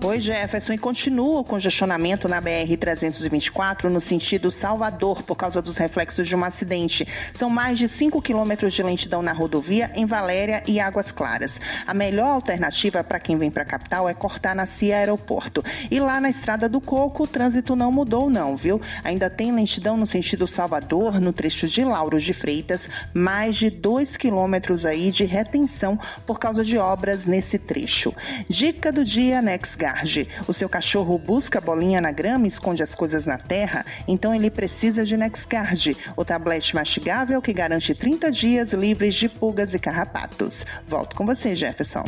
Oi, Jefferson, e continua o congestionamento na BR-324 no sentido Salvador por causa dos reflexos de um acidente. São mais de 5 quilômetros de lentidão na rodovia em Valéria e Águas Claras. A melhor alternativa para quem vem para a capital é cortar na CIA Aeroporto. E lá na Estrada do Coco, o trânsito não mudou não, viu? Ainda tem lentidão no sentido Salvador, no trecho de Lauros de Freitas, mais de 2 quilômetros aí de retenção por causa de obras nesse trecho. Dica do dia, NexGar. O seu cachorro busca bolinha na grama e esconde as coisas na terra? Então ele precisa de Nexgard, o tablete mastigável que garante 30 dias livres de pulgas e carrapatos. Volto com você, Jefferson.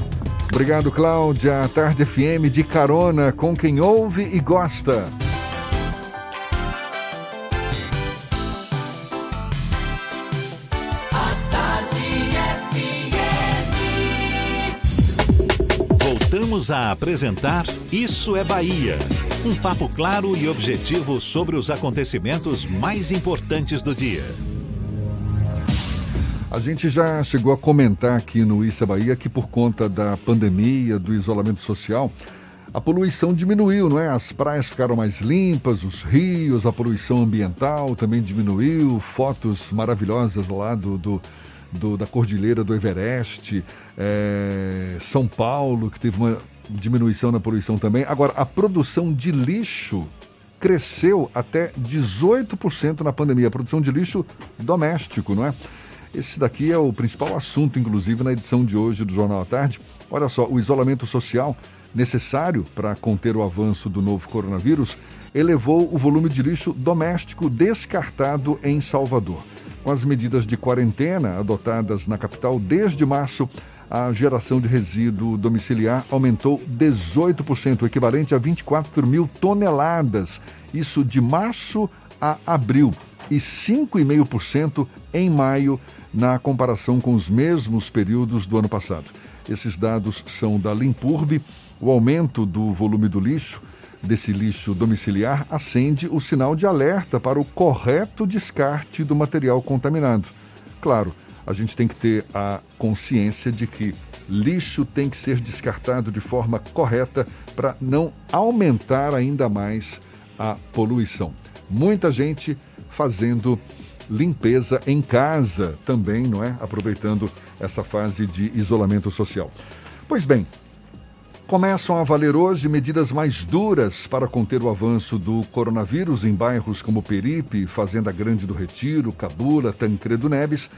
Obrigado, Cláudia. Tarde FM de carona com quem ouve e gosta. Voltamos a apresentar Isso é Bahia. Um papo claro e objetivo sobre os acontecimentos mais importantes do dia. A gente já chegou a comentar aqui no Isso é Bahia que por conta da pandemia, do isolamento social, a poluição diminuiu, não é? As praias ficaram mais limpas, os rios, a poluição ambiental também diminuiu, fotos maravilhosas lá do, do do, da Cordilheira do Everest, é, São Paulo, que teve uma diminuição na poluição também. Agora, a produção de lixo cresceu até 18% na pandemia, a produção de lixo doméstico, não é? Esse daqui é o principal assunto, inclusive, na edição de hoje do Jornal à Tarde. Olha só, o isolamento social necessário para conter o avanço do novo coronavírus elevou o volume de lixo doméstico descartado em Salvador. Com as medidas de quarentena adotadas na capital desde março, a geração de resíduo domiciliar aumentou 18%, o equivalente a 24 mil toneladas. Isso de março a abril e 5,5% em maio, na comparação com os mesmos períodos do ano passado. Esses dados são da Limpurbe. O aumento do volume do lixo desse lixo domiciliar acende o sinal de alerta para o correto descarte do material contaminado. Claro, a gente tem que ter a consciência de que lixo tem que ser descartado de forma correta para não aumentar ainda mais a poluição. Muita gente fazendo limpeza em casa também, não é? Aproveitando essa fase de isolamento social. Pois bem, começam a valer hoje medidas mais duras para conter o avanço do coronavírus em bairros como Peripe, Fazenda Grande do Retiro, Cabula, Tancredo Neves.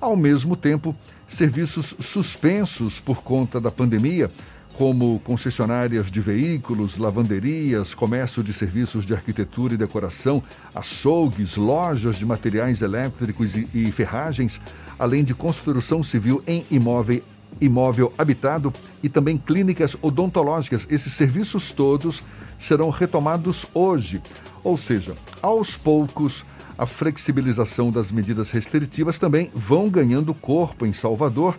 Ao mesmo tempo, serviços suspensos por conta da pandemia, como concessionárias de veículos, lavanderias, comércio de serviços de arquitetura e decoração, açougues, lojas de materiais elétricos e, e ferragens, além de construção civil em imóvel, imóvel habitado e também clínicas odontológicas. Esses serviços todos serão retomados hoje. Ou seja, aos poucos, a flexibilização das medidas restritivas também vão ganhando corpo em Salvador,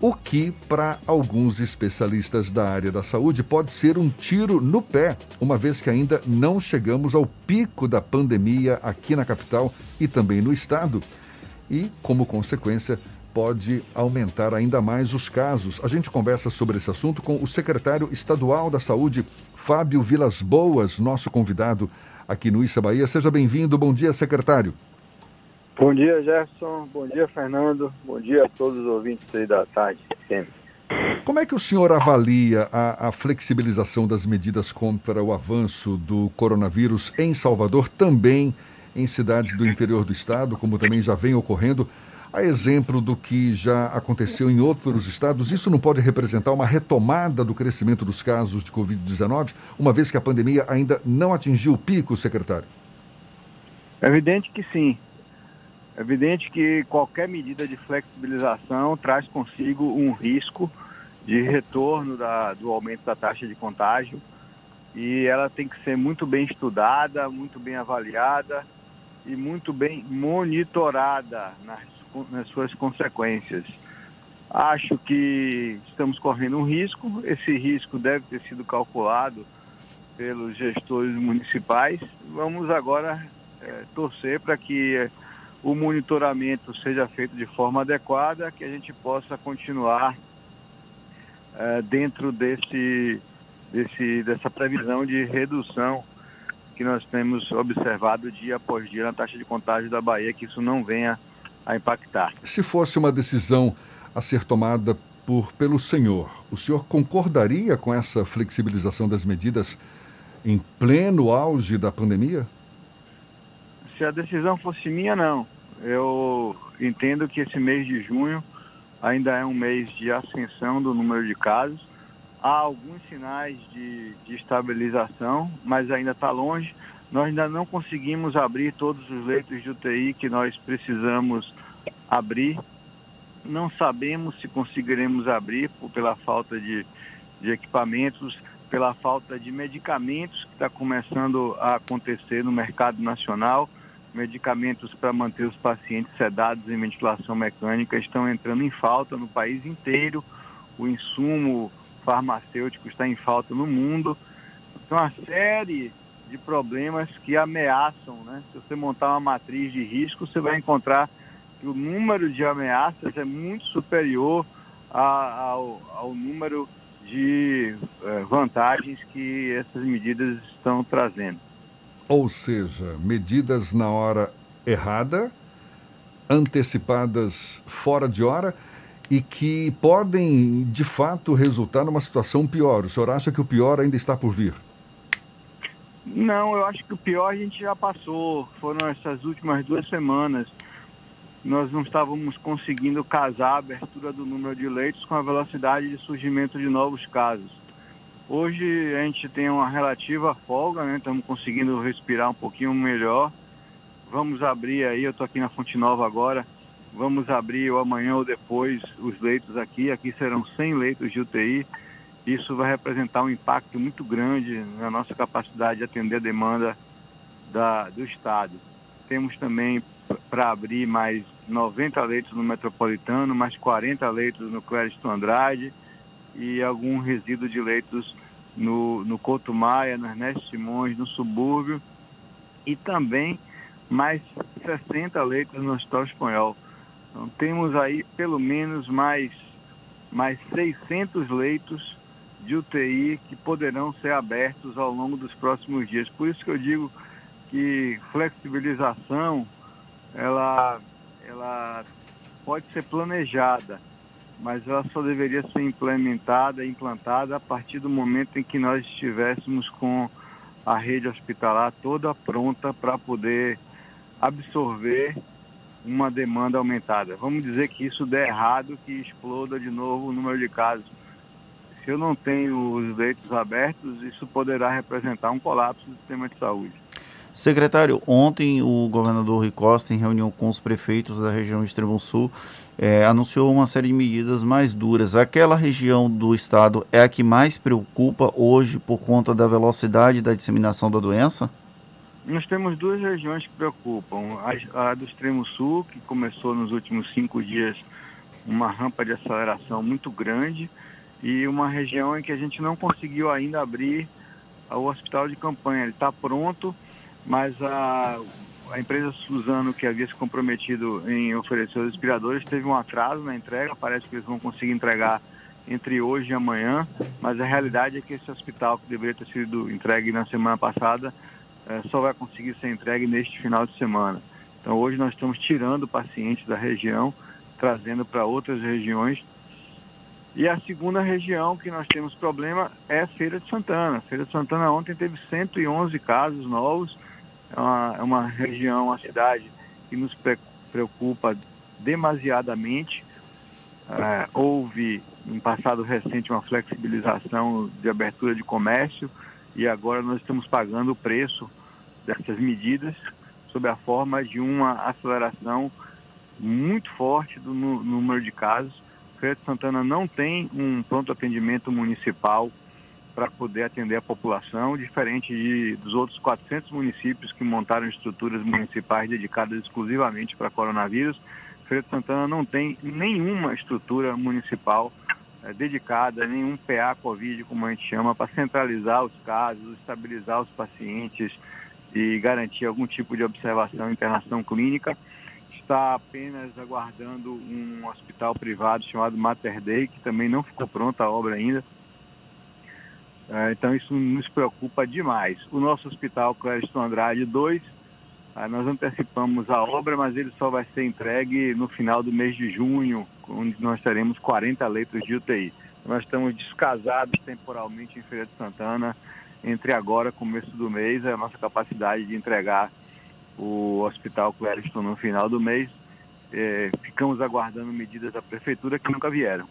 o que, para alguns especialistas da área da saúde, pode ser um tiro no pé, uma vez que ainda não chegamos ao pico da pandemia aqui na capital e também no estado. E, como consequência, pode aumentar ainda mais os casos. A gente conversa sobre esse assunto com o secretário estadual da Saúde, Fábio Vilas Boas, nosso convidado aqui no Issa Bahia. Seja bem-vindo. Bom dia, secretário. Bom dia, Jefferson. Bom dia, Fernando. Bom dia a todos os ouvintes aí da tarde. Sempre. Como é que o senhor avalia a, a, flexibilização das medidas contra o avanço do coronavírus em Salvador, também em cidades do interior do estado, como também já vem ocorrendo? A exemplo do que já aconteceu em outros estados, isso não pode representar uma retomada do crescimento dos casos de Covid-19, uma vez que a pandemia ainda não atingiu o pico, secretário? É evidente que sim. É evidente que qualquer medida de flexibilização traz consigo um risco de retorno da, do aumento da taxa de contágio e ela tem que ser muito bem estudada, muito bem avaliada e muito bem monitorada nas nas suas consequências. Acho que estamos correndo um risco, esse risco deve ter sido calculado pelos gestores municipais. Vamos agora é, torcer para que o monitoramento seja feito de forma adequada, que a gente possa continuar é, dentro desse, desse, dessa previsão de redução que nós temos observado dia após dia na taxa de contágio da Bahia, que isso não venha a impactar. Se fosse uma decisão a ser tomada por, pelo senhor, o senhor concordaria com essa flexibilização das medidas em pleno auge da pandemia? Se a decisão fosse minha, não. Eu entendo que esse mês de junho ainda é um mês de ascensão do número de casos. Há alguns sinais de, de estabilização, mas ainda está longe. Nós ainda não conseguimos abrir todos os leitos de UTI que nós precisamos abrir. Não sabemos se conseguiremos abrir por, pela falta de, de equipamentos, pela falta de medicamentos que está começando a acontecer no mercado nacional. Medicamentos para manter os pacientes sedados em ventilação mecânica estão entrando em falta no país inteiro. O insumo farmacêutico está em falta no mundo. Então, a série de problemas que ameaçam, né? Se você montar uma matriz de risco, você vai encontrar que o número de ameaças é muito superior a, ao, ao, número de eh, vantagens que essas medidas estão trazendo. Ou seja, medidas na hora errada, antecipadas fora de hora e que podem, de fato, resultar numa situação pior. O senhor acha que o pior ainda está por vir? Não, eu acho que o pior a gente já passou. Foram essas últimas duas semanas. Nós não estávamos conseguindo casar a abertura do número de leitos com a velocidade de surgimento de novos casos. Hoje a gente tem uma relativa folga, né? Estamos conseguindo respirar um pouquinho melhor. Vamos abrir aí, eu estou aqui na Fonte Nova agora. Vamos abrir ou amanhã ou depois os leitos aqui. Aqui serão 100 leitos de UTI isso vai representar um impacto muito grande na nossa capacidade de atender a demanda da, do Estado. Temos também para abrir mais 90 leitos no Metropolitano, mais 40 leitos no Clériston Andrade e algum resíduo de leitos no, no Couto Maia, no Ernesto Simões, no subúrbio e também mais 60 leitos no Hospital Espanhol. Então temos aí pelo menos mais mais 600 leitos de UTI que poderão ser abertos ao longo dos próximos dias. Por isso que eu digo que flexibilização ela, ela pode ser planejada, mas ela só deveria ser implementada, implantada a partir do momento em que nós estivéssemos com a rede hospitalar toda pronta para poder absorver uma demanda aumentada. Vamos dizer que isso der errado, que exploda de novo o número de casos. Se eu não tenho os leitos abertos, isso poderá representar um colapso do sistema de saúde. Secretário, ontem o governador Rui Costa, em reunião com os prefeitos da região Extremo Sul, é, anunciou uma série de medidas mais duras. Aquela região do estado é a que mais preocupa hoje por conta da velocidade da disseminação da doença? Nós temos duas regiões que preocupam. A, a do Extremo Sul, que começou nos últimos cinco dias uma rampa de aceleração muito grande, e uma região em que a gente não conseguiu ainda abrir o hospital de campanha. Ele está pronto, mas a, a empresa Suzano, que havia se comprometido em oferecer os respiradores, teve um atraso na entrega. Parece que eles vão conseguir entregar entre hoje e amanhã, mas a realidade é que esse hospital, que deveria ter sido entregue na semana passada, é, só vai conseguir ser entregue neste final de semana. Então, hoje nós estamos tirando pacientes da região, trazendo para outras regiões. E a segunda região que nós temos problema é Feira de Santana. Feira de Santana ontem teve 111 casos novos é uma, é uma região, uma cidade que nos preocupa demasiadamente. É, houve, em passado recente, uma flexibilização de abertura de comércio e agora nós estamos pagando o preço dessas medidas sob a forma de uma aceleração muito forte do número de casos. Feira Santana não tem um pronto atendimento municipal para poder atender a população, diferente de, dos outros 400 municípios que montaram estruturas municipais dedicadas exclusivamente para coronavírus. Feira Santana não tem nenhuma estrutura municipal é, dedicada, nenhum PA Covid, como a gente chama, para centralizar os casos, estabilizar os pacientes e garantir algum tipo de observação e internação clínica. Está apenas aguardando um hospital privado chamado Mater Dei, que também não ficou pronta a obra ainda é, então isso nos preocupa demais. O nosso hospital Clériston Andrade 2, é, nós antecipamos a obra, mas ele só vai ser entregue no final do mês de junho, onde nós teremos 40 leitos de UTI. Nós estamos descasados temporalmente em Feira de Santana, entre agora e começo do mês, a nossa capacidade de entregar o Hospital Clériston no final do mês. É, ficamos aguardando medidas da Prefeitura que nunca vieram.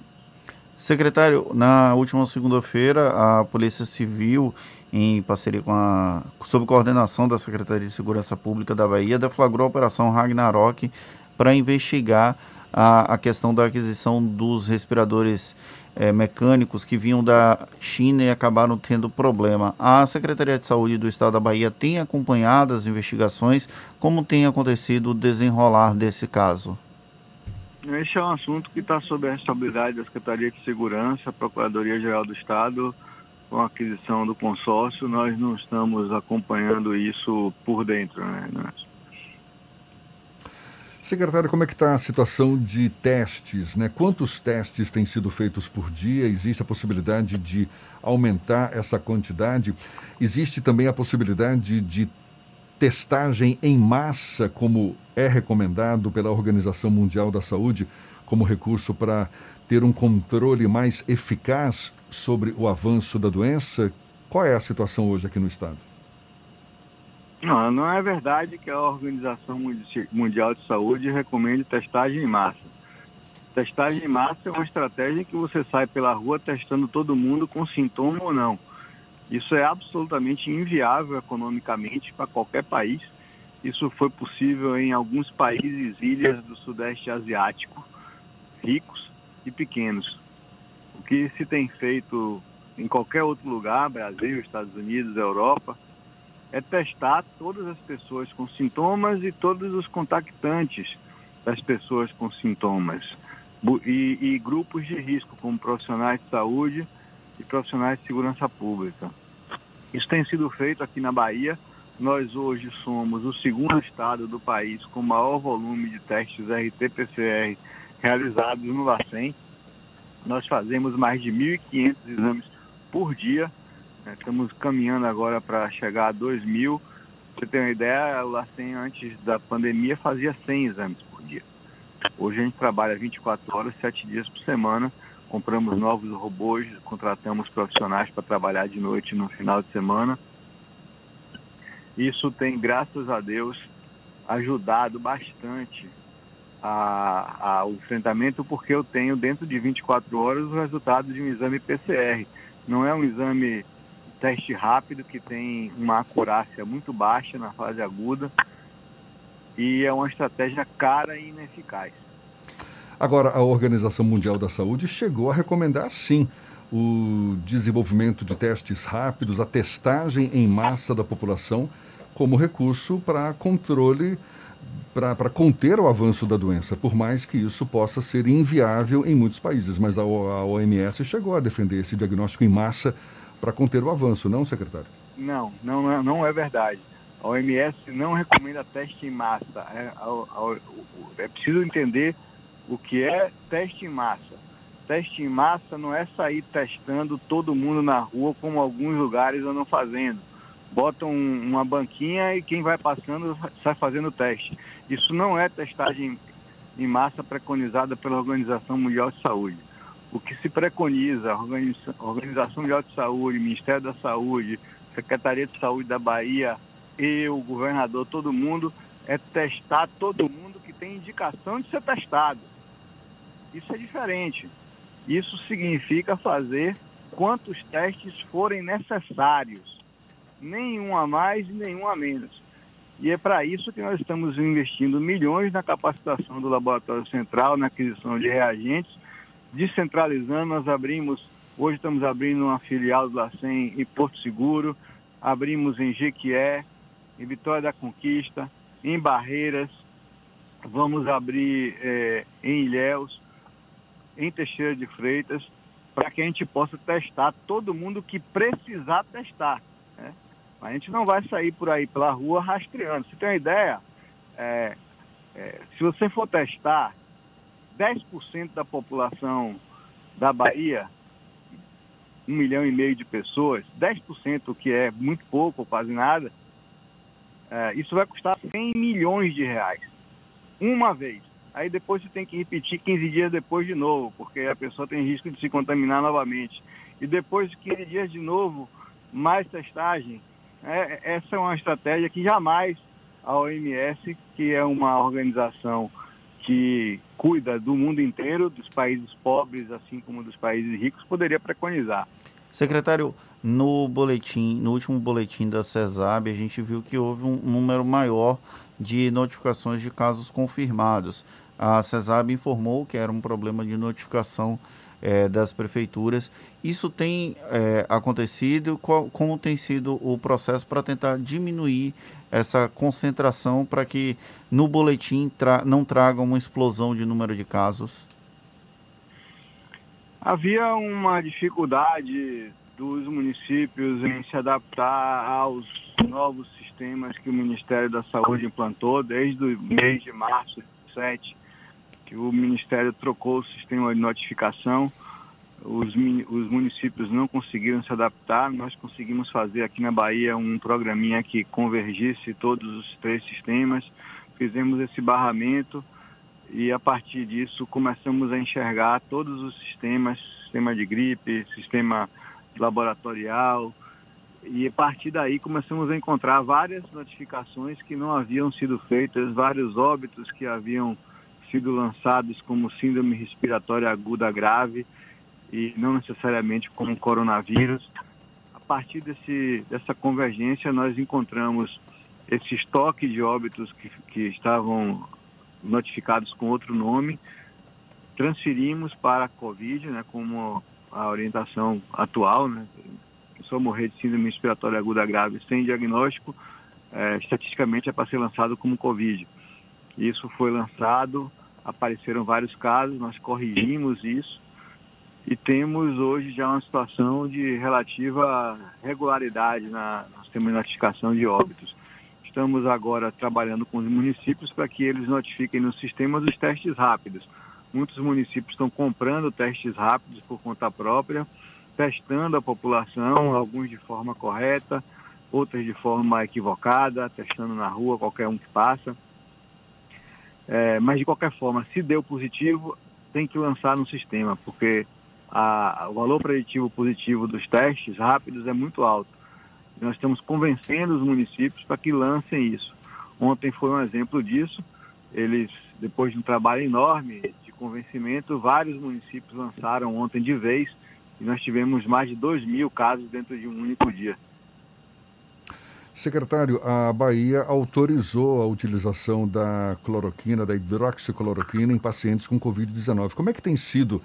Secretário, na última segunda-feira, a Polícia Civil, em parceria com a. sob coordenação da Secretaria de Segurança Pública da Bahia, deflagrou a Operação Ragnarok para investigar a, a, questão da aquisição dos respiradores é, mecânicos que vinham da China e acabaram tendo problema. A Secretaria de Saúde do Estado da Bahia tem acompanhado as investigações. Como tem acontecido o desenrolar desse caso? Esse é um assunto que está sob a responsabilidade da Secretaria de Segurança, Procuradoria-Geral do Estado, com a aquisição do consórcio. Nós não estamos acompanhando isso por dentro, né? Secretário, como é que está a situação de testes? Né? Quantos testes têm sido feitos por dia? Existe a possibilidade de aumentar essa quantidade? Existe também a possibilidade de testagem em massa, como é recomendado pela Organização Mundial da Saúde, como recurso para ter um controle mais eficaz sobre o avanço da doença? Qual é a situação hoje aqui no Estado? Não, não é verdade que a Organização Mundial de Saúde recomende testagem em massa. Testagem em massa é uma estratégia que você sai pela rua testando todo mundo com sintoma ou não. Isso é absolutamente inviável economicamente para qualquer país. Isso foi possível em alguns países, ilhas do Sudeste Asiático, ricos e pequenos. O que se tem feito em qualquer outro lugar, Brasil, Estados Unidos, Europa, é testar todas as pessoas com sintomas e todos os contactantes das pessoas com sintomas. E, e grupos de risco, como profissionais de saúde, e profissionais de segurança pública. Isso tem sido feito aqui na Bahia. Nós hoje somos o segundo estado do país com maior volume de testes RT-PCR realizados no LACEN. nós fazemos mais de 1.500 exames por dia. Estamos caminhando agora para chegar a 2.000. Você tem uma ideia, o LACEN antes da pandemia fazia 100 exames por dia. Hoje a gente trabalha 24 horas, 7 dias por semana. Compramos novos robôs, contratamos profissionais para trabalhar de noite no final de semana. Isso tem, graças a Deus, ajudado bastante a, a, o enfrentamento, porque eu tenho dentro de 24 horas o resultado de um exame PCR. Não é um exame teste rápido que tem uma acurácia muito baixa na fase aguda e é uma estratégia cara e ineficaz. Agora, a Organização Mundial da Saúde chegou a recomendar, sim, o desenvolvimento de testes rápidos, a testagem em massa da população, como recurso para controle, para conter o avanço da doença, por mais que isso possa ser inviável em muitos países. Mas a, a OMS chegou a defender esse diagnóstico em massa para conter o avanço, não, secretário? Não, não, não é verdade. A OMS não recomenda teste em massa. É, é preciso entender o que é teste em massa. Teste em massa não é sair testando todo mundo na rua, como alguns lugares andam fazendo. Botam uma banquinha e quem vai passando sai fazendo teste. Isso não é testagem em massa preconizada pela Organização Mundial de Saúde. O que se preconiza, a Organização Mundial de Saúde, Ministério da Saúde, Secretaria de Saúde da Bahia, eu, o governador, todo mundo, é testar todo mundo que tem indicação de ser testado. Isso é diferente. Isso significa fazer quantos testes forem necessários. Nenhum a mais e nenhum a menos. E é para isso que nós estamos investindo milhões na capacitação do Laboratório Central, na aquisição de reagentes, descentralizando. Nós abrimos, hoje estamos abrindo uma filial do LACEN em Porto Seguro, abrimos em Jequié, em Vitória da Conquista, em Barreiras, vamos abrir é, em Ilhéus, em Teixeira de Freitas, para que a gente possa testar todo mundo que precisar testar. Né? A gente não vai sair por aí pela rua rastreando. Você tem uma ideia? É, é, se você for testar 10% da população da Bahia, um milhão e meio de pessoas, 10%, que é muito pouco, quase nada, é, isso vai custar 100 milhões de reais. Uma vez aí depois você tem que repetir 15 dias depois de novo, porque a pessoa tem risco de se contaminar novamente. E depois de 15 dias de novo, mais testagem. É, essa é uma estratégia que jamais a OMS, que é uma organização que cuida do mundo inteiro, dos países pobres, assim como dos países ricos, poderia preconizar. Secretário, no boletim, no último boletim da CESAB, a gente viu que houve um número maior de notificações de casos confirmados. A CESAB informou que era um problema de notificação é, das prefeituras. Isso tem é, acontecido? Qual, como tem sido o processo para tentar diminuir essa concentração para que no boletim tra não traga uma explosão de número de casos? Havia uma dificuldade dos municípios em se adaptar aos novos sistemas que o Ministério da Saúde implantou desde o mês de março 7, que o Ministério trocou o sistema de notificação. Os, os municípios não conseguiram se adaptar. Nós conseguimos fazer aqui na Bahia um programinha que convergisse todos os três sistemas. Fizemos esse barramento e a partir disso começamos a enxergar todos os sistemas, sistema de gripe, sistema laboratorial, e a partir daí começamos a encontrar várias notificações que não haviam sido feitas, vários óbitos que haviam sido lançados como síndrome respiratória aguda grave e não necessariamente como coronavírus. A partir desse, dessa convergência, nós encontramos esse estoque de óbitos que, que estavam notificados com outro nome, transferimos para a Covid, né, como a orientação atual, né, pessoa morrer de síndrome respiratória aguda grave sem diagnóstico, é, estatisticamente é para ser lançado como Covid. Isso foi lançado, apareceram vários casos, nós corrigimos isso e temos hoje já uma situação de relativa regularidade na, no sistema de notificação de óbitos. Estamos agora trabalhando com os municípios para que eles notifiquem no sistema dos testes rápidos. Muitos municípios estão comprando testes rápidos por conta própria, testando a população, alguns de forma correta, outras de forma equivocada, testando na rua qualquer um que passa. É, mas de qualquer forma, se deu positivo, tem que lançar no sistema, porque a, o valor preditivo positivo dos testes rápidos é muito alto. Nós estamos convencendo os municípios para que lancem isso. Ontem foi um exemplo disso. Eles, depois de um trabalho enorme de convencimento, vários municípios lançaram ontem de vez e nós tivemos mais de 2 mil casos dentro de um único dia. Secretário, a Bahia autorizou a utilização da cloroquina, da hidroxicloroquina em pacientes com Covid-19. Como é que tem sido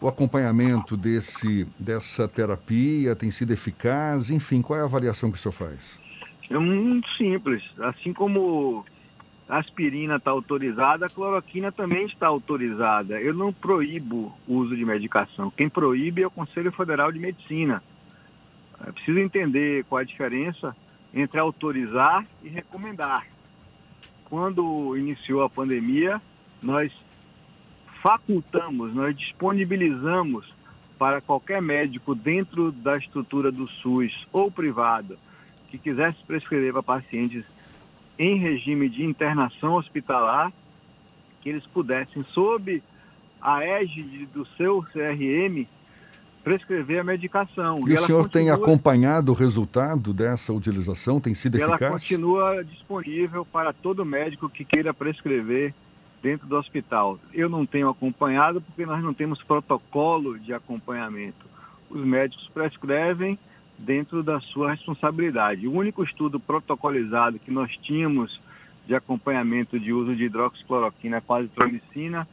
o acompanhamento desse, dessa terapia? Tem sido eficaz? Enfim, qual é a avaliação que o senhor faz? É muito simples. Assim como a aspirina está autorizada, a cloroquina também está autorizada. Eu não proíbo o uso de medicação. Quem proíbe é o Conselho Federal de Medicina. É preciso entender qual a diferença entre autorizar e recomendar. Quando iniciou a pandemia, nós facultamos, nós disponibilizamos para qualquer médico dentro da estrutura do SUS ou privado que quisesse prescrever para pacientes em regime de internação hospitalar, que eles pudessem, sob a égide do seu CRM, prescrever a medicação. E, e o senhor continua... tem acompanhado o resultado dessa utilização? Tem sido ela eficaz? Ela continua disponível para todo médico que queira prescrever dentro do hospital. Eu não tenho acompanhado porque nós não temos protocolo de acompanhamento. Os médicos prescrevem dentro da sua responsabilidade. O único estudo protocolizado que nós tínhamos de acompanhamento de uso de hidroxicloroquina com azitromicina,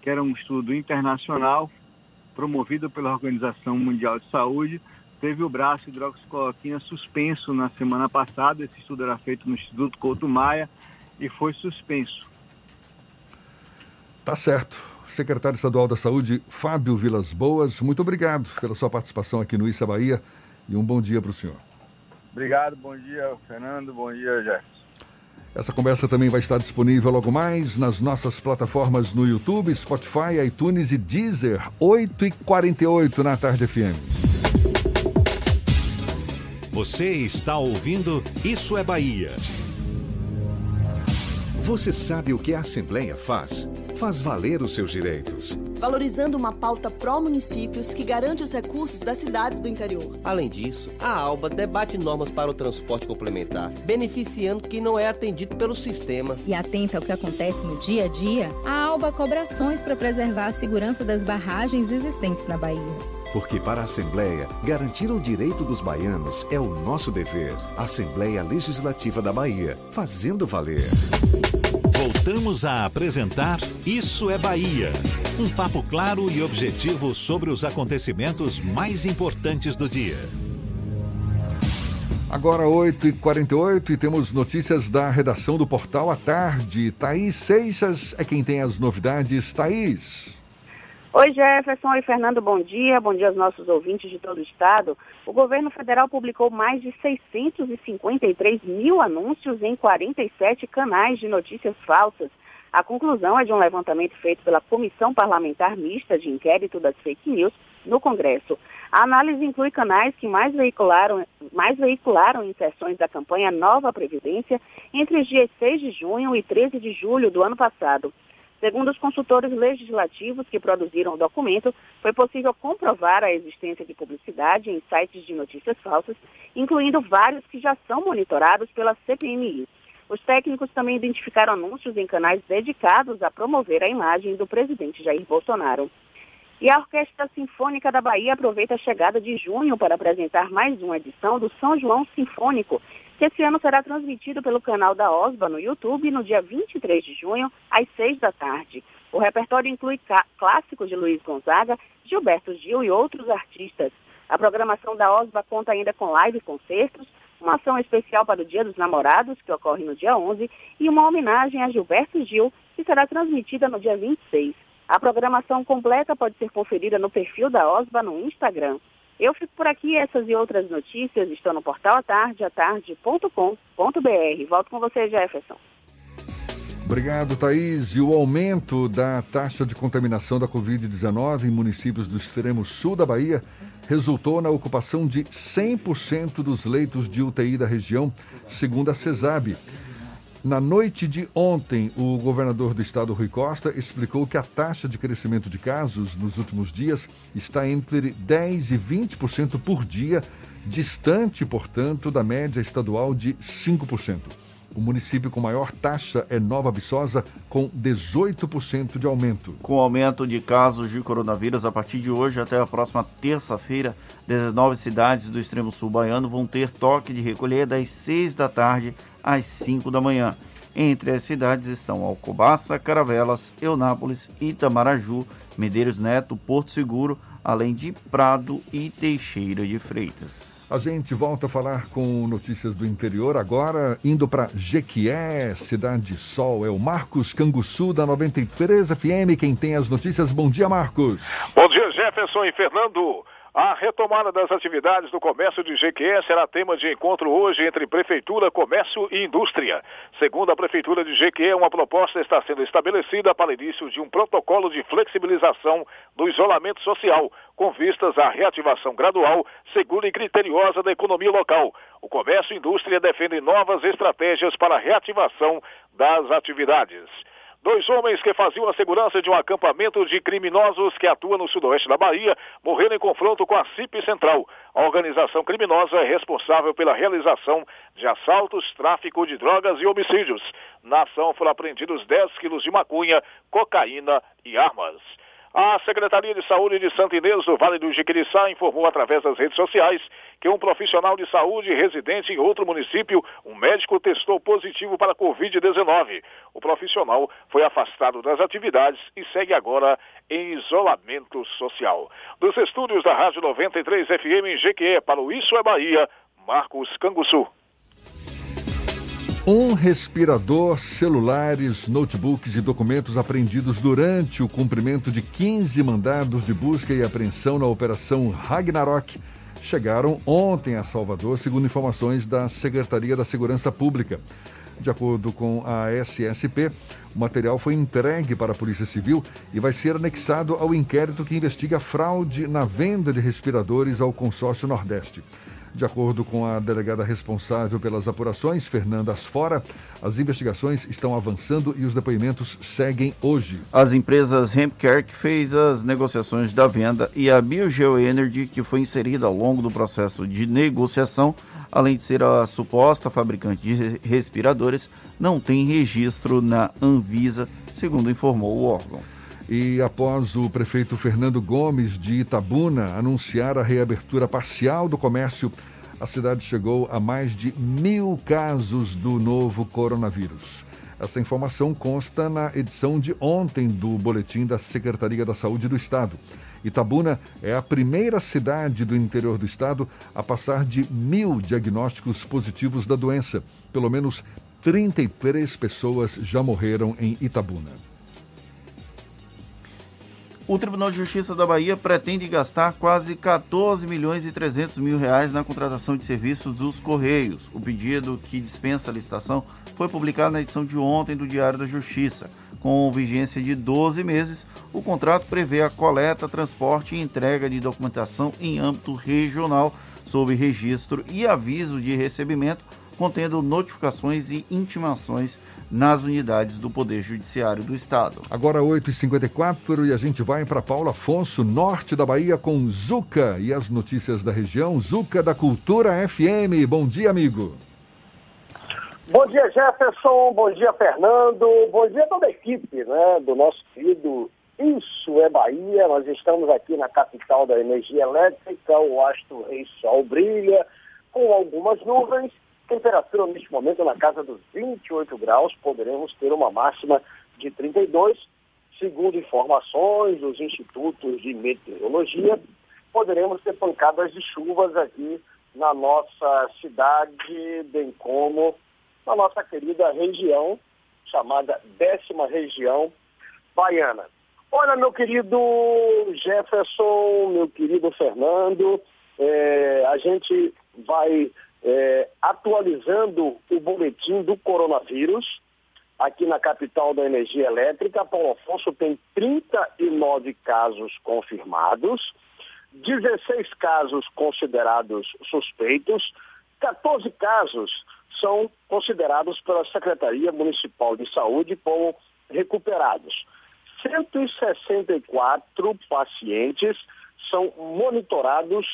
que era um estudo internacional, promovido pela Organização Mundial de Saúde, teve o braço hidroxicloroquina suspenso na semana passada. Esse estudo era feito no Instituto Couto Maia e foi suspenso. Tá certo. Secretário Estadual da Saúde, Fábio Vilas Boas, muito obrigado pela sua participação aqui no Issa Bahia e um bom dia para o senhor. Obrigado, bom dia, Fernando, bom dia, Jefferson. Essa conversa também vai estar disponível logo mais nas nossas plataformas no YouTube, Spotify, iTunes e Deezer, 8h48 na Tarde FM. Você está ouvindo Isso é Bahia. Você sabe o que a Assembleia faz? Faz valer os seus direitos valorizando uma pauta pró-municípios que garante os recursos das cidades do interior. Além disso, a ALBA debate normas para o transporte complementar, beneficiando quem não é atendido pelo sistema. E atenta ao que acontece no dia a dia, a ALBA cobra ações para preservar a segurança das barragens existentes na Bahia. Porque para a Assembleia, garantir o direito dos baianos é o nosso dever. Assembleia Legislativa da Bahia, fazendo valer. Voltamos a apresentar Isso é Bahia. Um papo claro e objetivo sobre os acontecimentos mais importantes do dia. Agora 8h48 e temos notícias da redação do Portal à Tarde. Thaís Seixas é quem tem as novidades. Thaís. Oi, Jefferson. Oi, Fernando. Bom dia. Bom dia aos nossos ouvintes de todo o estado. O governo federal publicou mais de 653 mil anúncios em 47 canais de notícias falsas. A conclusão é de um levantamento feito pela Comissão Parlamentar Mista de Inquérito das Fake News no Congresso. A análise inclui canais que mais veicularam, mais veicularam inserções da campanha Nova Previdência entre os dias 6 de junho e 13 de julho do ano passado. Segundo os consultores legislativos que produziram o documento, foi possível comprovar a existência de publicidade em sites de notícias falsas, incluindo vários que já são monitorados pela CPMI. Os técnicos também identificaram anúncios em canais dedicados a promover a imagem do presidente Jair Bolsonaro. E a Orquestra Sinfônica da Bahia aproveita a chegada de junho para apresentar mais uma edição do São João Sinfônico, que esse ano será transmitido pelo canal da OSBA no YouTube no dia 23 de junho, às 6 da tarde. O repertório inclui clássicos de Luiz Gonzaga, Gilberto Gil e outros artistas. A programação da OSBA conta ainda com live concertos, uma ação especial para o Dia dos Namorados, que ocorre no dia 11, e uma homenagem a Gilberto Gil, que será transmitida no dia 26. A programação completa pode ser conferida no perfil da OSBA no Instagram. Eu fico por aqui. Essas e outras notícias estão no portal atardeatarde.com.br. Volto com você, Jefferson. Obrigado, Thaís. E o aumento da taxa de contaminação da Covid-19 em municípios do extremo sul da Bahia resultou na ocupação de 100% dos leitos de UTI da região, segundo a CESAB. Na noite de ontem, o governador do estado, Rui Costa, explicou que a taxa de crescimento de casos nos últimos dias está entre 10% e 20% por dia, distante, portanto, da média estadual de 5%. O município com maior taxa é Nova Viçosa, com 18% de aumento. Com o aumento de casos de coronavírus, a partir de hoje até a próxima terça-feira, 19 cidades do extremo sul baiano vão ter toque de recolher das 6 da tarde às 5 da manhã. Entre as cidades estão Alcobaça, Caravelas, Eunápolis, Itamaraju, Medeiros Neto, Porto Seguro, além de Prado e Teixeira de Freitas. A gente volta a falar com notícias do interior agora, indo para Jequié, Cidade Sol. É o Marcos Canguçu da 93 FM quem tem as notícias. Bom dia, Marcos. Bom dia, Jefferson e Fernando. A retomada das atividades do comércio de Jequié será tema de encontro hoje entre Prefeitura, Comércio e Indústria. Segundo a Prefeitura de Jequié, uma proposta está sendo estabelecida para início de um protocolo de flexibilização do isolamento social, com vistas à reativação gradual, segura e criteriosa da economia local. O comércio e indústria defendem novas estratégias para a reativação das atividades. Dois homens que faziam a segurança de um acampamento de criminosos que atua no sudoeste da Bahia morreram em confronto com a CIP Central. A organização criminosa responsável pela realização de assaltos, tráfico de drogas e homicídios. Na ação foram apreendidos 10 quilos de maconha, cocaína e armas. A Secretaria de Saúde de Santa Inês do Vale do Jiquiriçá informou através das redes sociais que um profissional de saúde residente em outro município, um médico, testou positivo para a Covid-19. O profissional foi afastado das atividades e segue agora em isolamento social. Dos estúdios da Rádio 93 FM em Jequié para o Isso é Bahia, Marcos Canguçu. Um respirador, celulares, notebooks e documentos apreendidos durante o cumprimento de 15 mandados de busca e apreensão na Operação Ragnarok chegaram ontem a Salvador, segundo informações da Secretaria da Segurança Pública. De acordo com a SSP, o material foi entregue para a Polícia Civil e vai ser anexado ao inquérito que investiga fraude na venda de respiradores ao consórcio Nordeste. De acordo com a delegada responsável pelas apurações, Fernanda Asfora, as investigações estão avançando e os depoimentos seguem hoje. As empresas Hempcare, que fez as negociações da venda, e a Biogeo Energy, que foi inserida ao longo do processo de negociação, além de ser a suposta fabricante de respiradores, não tem registro na Anvisa, segundo informou o órgão. E após o prefeito Fernando Gomes de Itabuna anunciar a reabertura parcial do comércio, a cidade chegou a mais de mil casos do novo coronavírus. Essa informação consta na edição de ontem do Boletim da Secretaria da Saúde do Estado. Itabuna é a primeira cidade do interior do estado a passar de mil diagnósticos positivos da doença. Pelo menos 33 pessoas já morreram em Itabuna. O Tribunal de Justiça da Bahia pretende gastar quase 14 milhões e 300 mil reais na contratação de serviços dos Correios. O pedido que dispensa a licitação foi publicado na edição de ontem do Diário da Justiça. Com vigência de 12 meses, o contrato prevê a coleta, transporte e entrega de documentação em âmbito regional, sob registro e aviso de recebimento, contendo notificações e intimações nas unidades do Poder Judiciário do Estado. Agora 8h54 e a gente vai para Paulo Afonso, norte da Bahia, com Zuca e as notícias da região. Zuca da Cultura FM. Bom dia, amigo. Bom dia, Jefferson. Bom dia, Fernando. Bom dia a toda a equipe né, do nosso querido Isso é Bahia. Nós estamos aqui na capital da energia elétrica. O astro rei sol brilha com algumas nuvens Temperatura neste momento na casa dos 28 graus, poderemos ter uma máxima de 32. Segundo informações dos institutos de meteorologia, poderemos ter pancadas de chuvas aqui na nossa cidade, bem como na nossa querida região, chamada décima região baiana. Olha, meu querido Jefferson, meu querido Fernando, é, a gente vai é, atualizando o boletim do coronavírus. aqui na capital da energia elétrica, Paulo Afonso tem 39 casos confirmados, 16 casos considerados suspeitos, 14 casos são considerados pela Secretaria Municipal de Saúde como recuperados. 164 pacientes são monitorados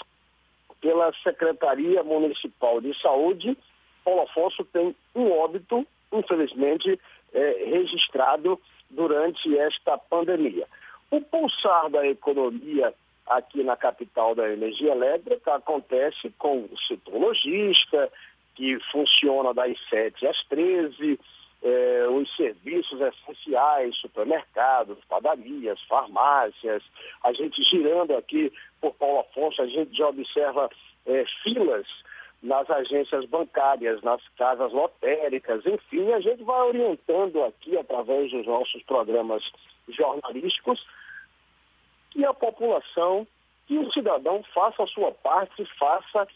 pela Secretaria Municipal de Saúde. Paulo Afonso tem um óbito, infelizmente, é, registrado durante esta pandemia. O pulsar da economia aqui na capital da energia elétrica acontece com o setor logista, que funciona das 7 às 13, eh, os serviços essenciais, supermercados, padarias, farmácias. A gente girando aqui por Paulo Afonso, a gente já observa eh, filas nas agências bancárias, nas casas lotéricas, enfim, a gente vai orientando aqui através dos nossos programas jornalísticos que a população, que o cidadão faça a sua parte, faça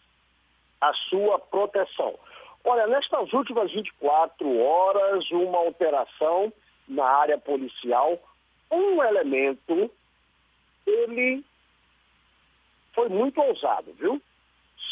a sua proteção. Olha, nestas últimas 24 horas, uma alteração na área policial, um elemento, ele foi muito ousado, viu?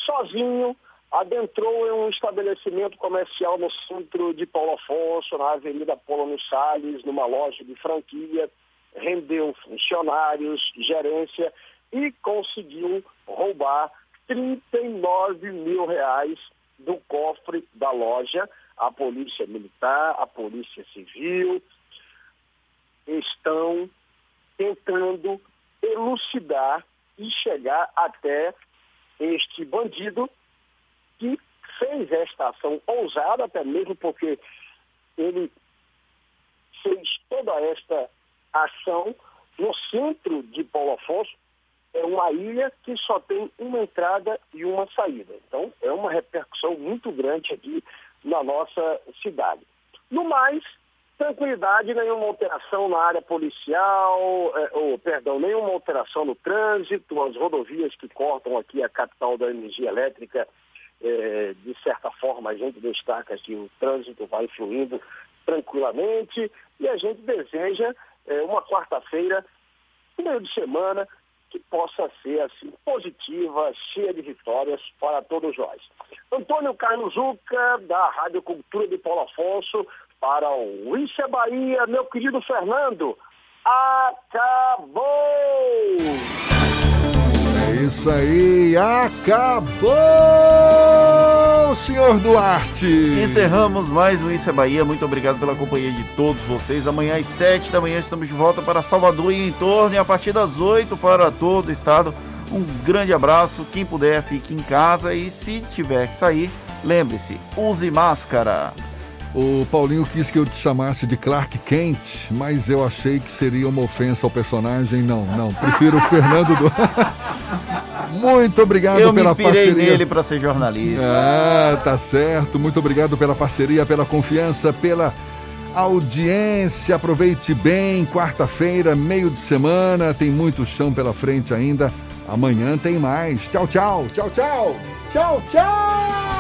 Sozinho, adentrou em um estabelecimento comercial no centro de Paulo Afonso, na Avenida Polônio Salles, numa loja de franquia, rendeu funcionários, gerência e conseguiu roubar 39 mil reais do cofre da loja. A polícia militar, a polícia civil estão tentando elucidar e chegar até este bandido que fez esta ação ousada, até mesmo porque ele fez toda esta ação no centro de Paulo Afonso, é uma ilha que só tem uma entrada e uma saída. Então, é uma repercussão muito grande aqui na nossa cidade. No mais, tranquilidade, nenhuma alteração na área policial, é, ou, perdão, nenhuma alteração no trânsito, as rodovias que cortam aqui a capital da energia elétrica, é, de certa forma a gente destaca que o trânsito vai fluindo tranquilamente e a gente deseja é, uma quarta-feira, meio de semana, que possa ser assim positiva, cheia de vitórias para todos nós. Antônio Carlos Zuca, da Rádio Cultura de Paulo Afonso, para o Isso Bahia, meu querido Fernando. Acabou! Isso aí, acabou, senhor Duarte! Encerramos mais um Isso é Bahia. Muito obrigado pela companhia de todos vocês. Amanhã às 7 da manhã estamos de volta para Salvador e em torno, e a partir das 8 para todo o estado. Um grande abraço. Quem puder, fique em casa e se tiver que sair, lembre-se, use máscara. O Paulinho quis que eu te chamasse de Clark Kent, mas eu achei que seria uma ofensa ao personagem. Não, não. Prefiro o Fernando do. Muito obrigado eu pela me inspirei parceria. nele para ser jornalista. Ah, tá certo. Muito obrigado pela parceria, pela confiança, pela audiência. Aproveite bem. Quarta-feira, meio de semana, tem muito chão pela frente ainda. Amanhã tem mais. Tchau, tchau. Tchau, tchau. Tchau, tchau.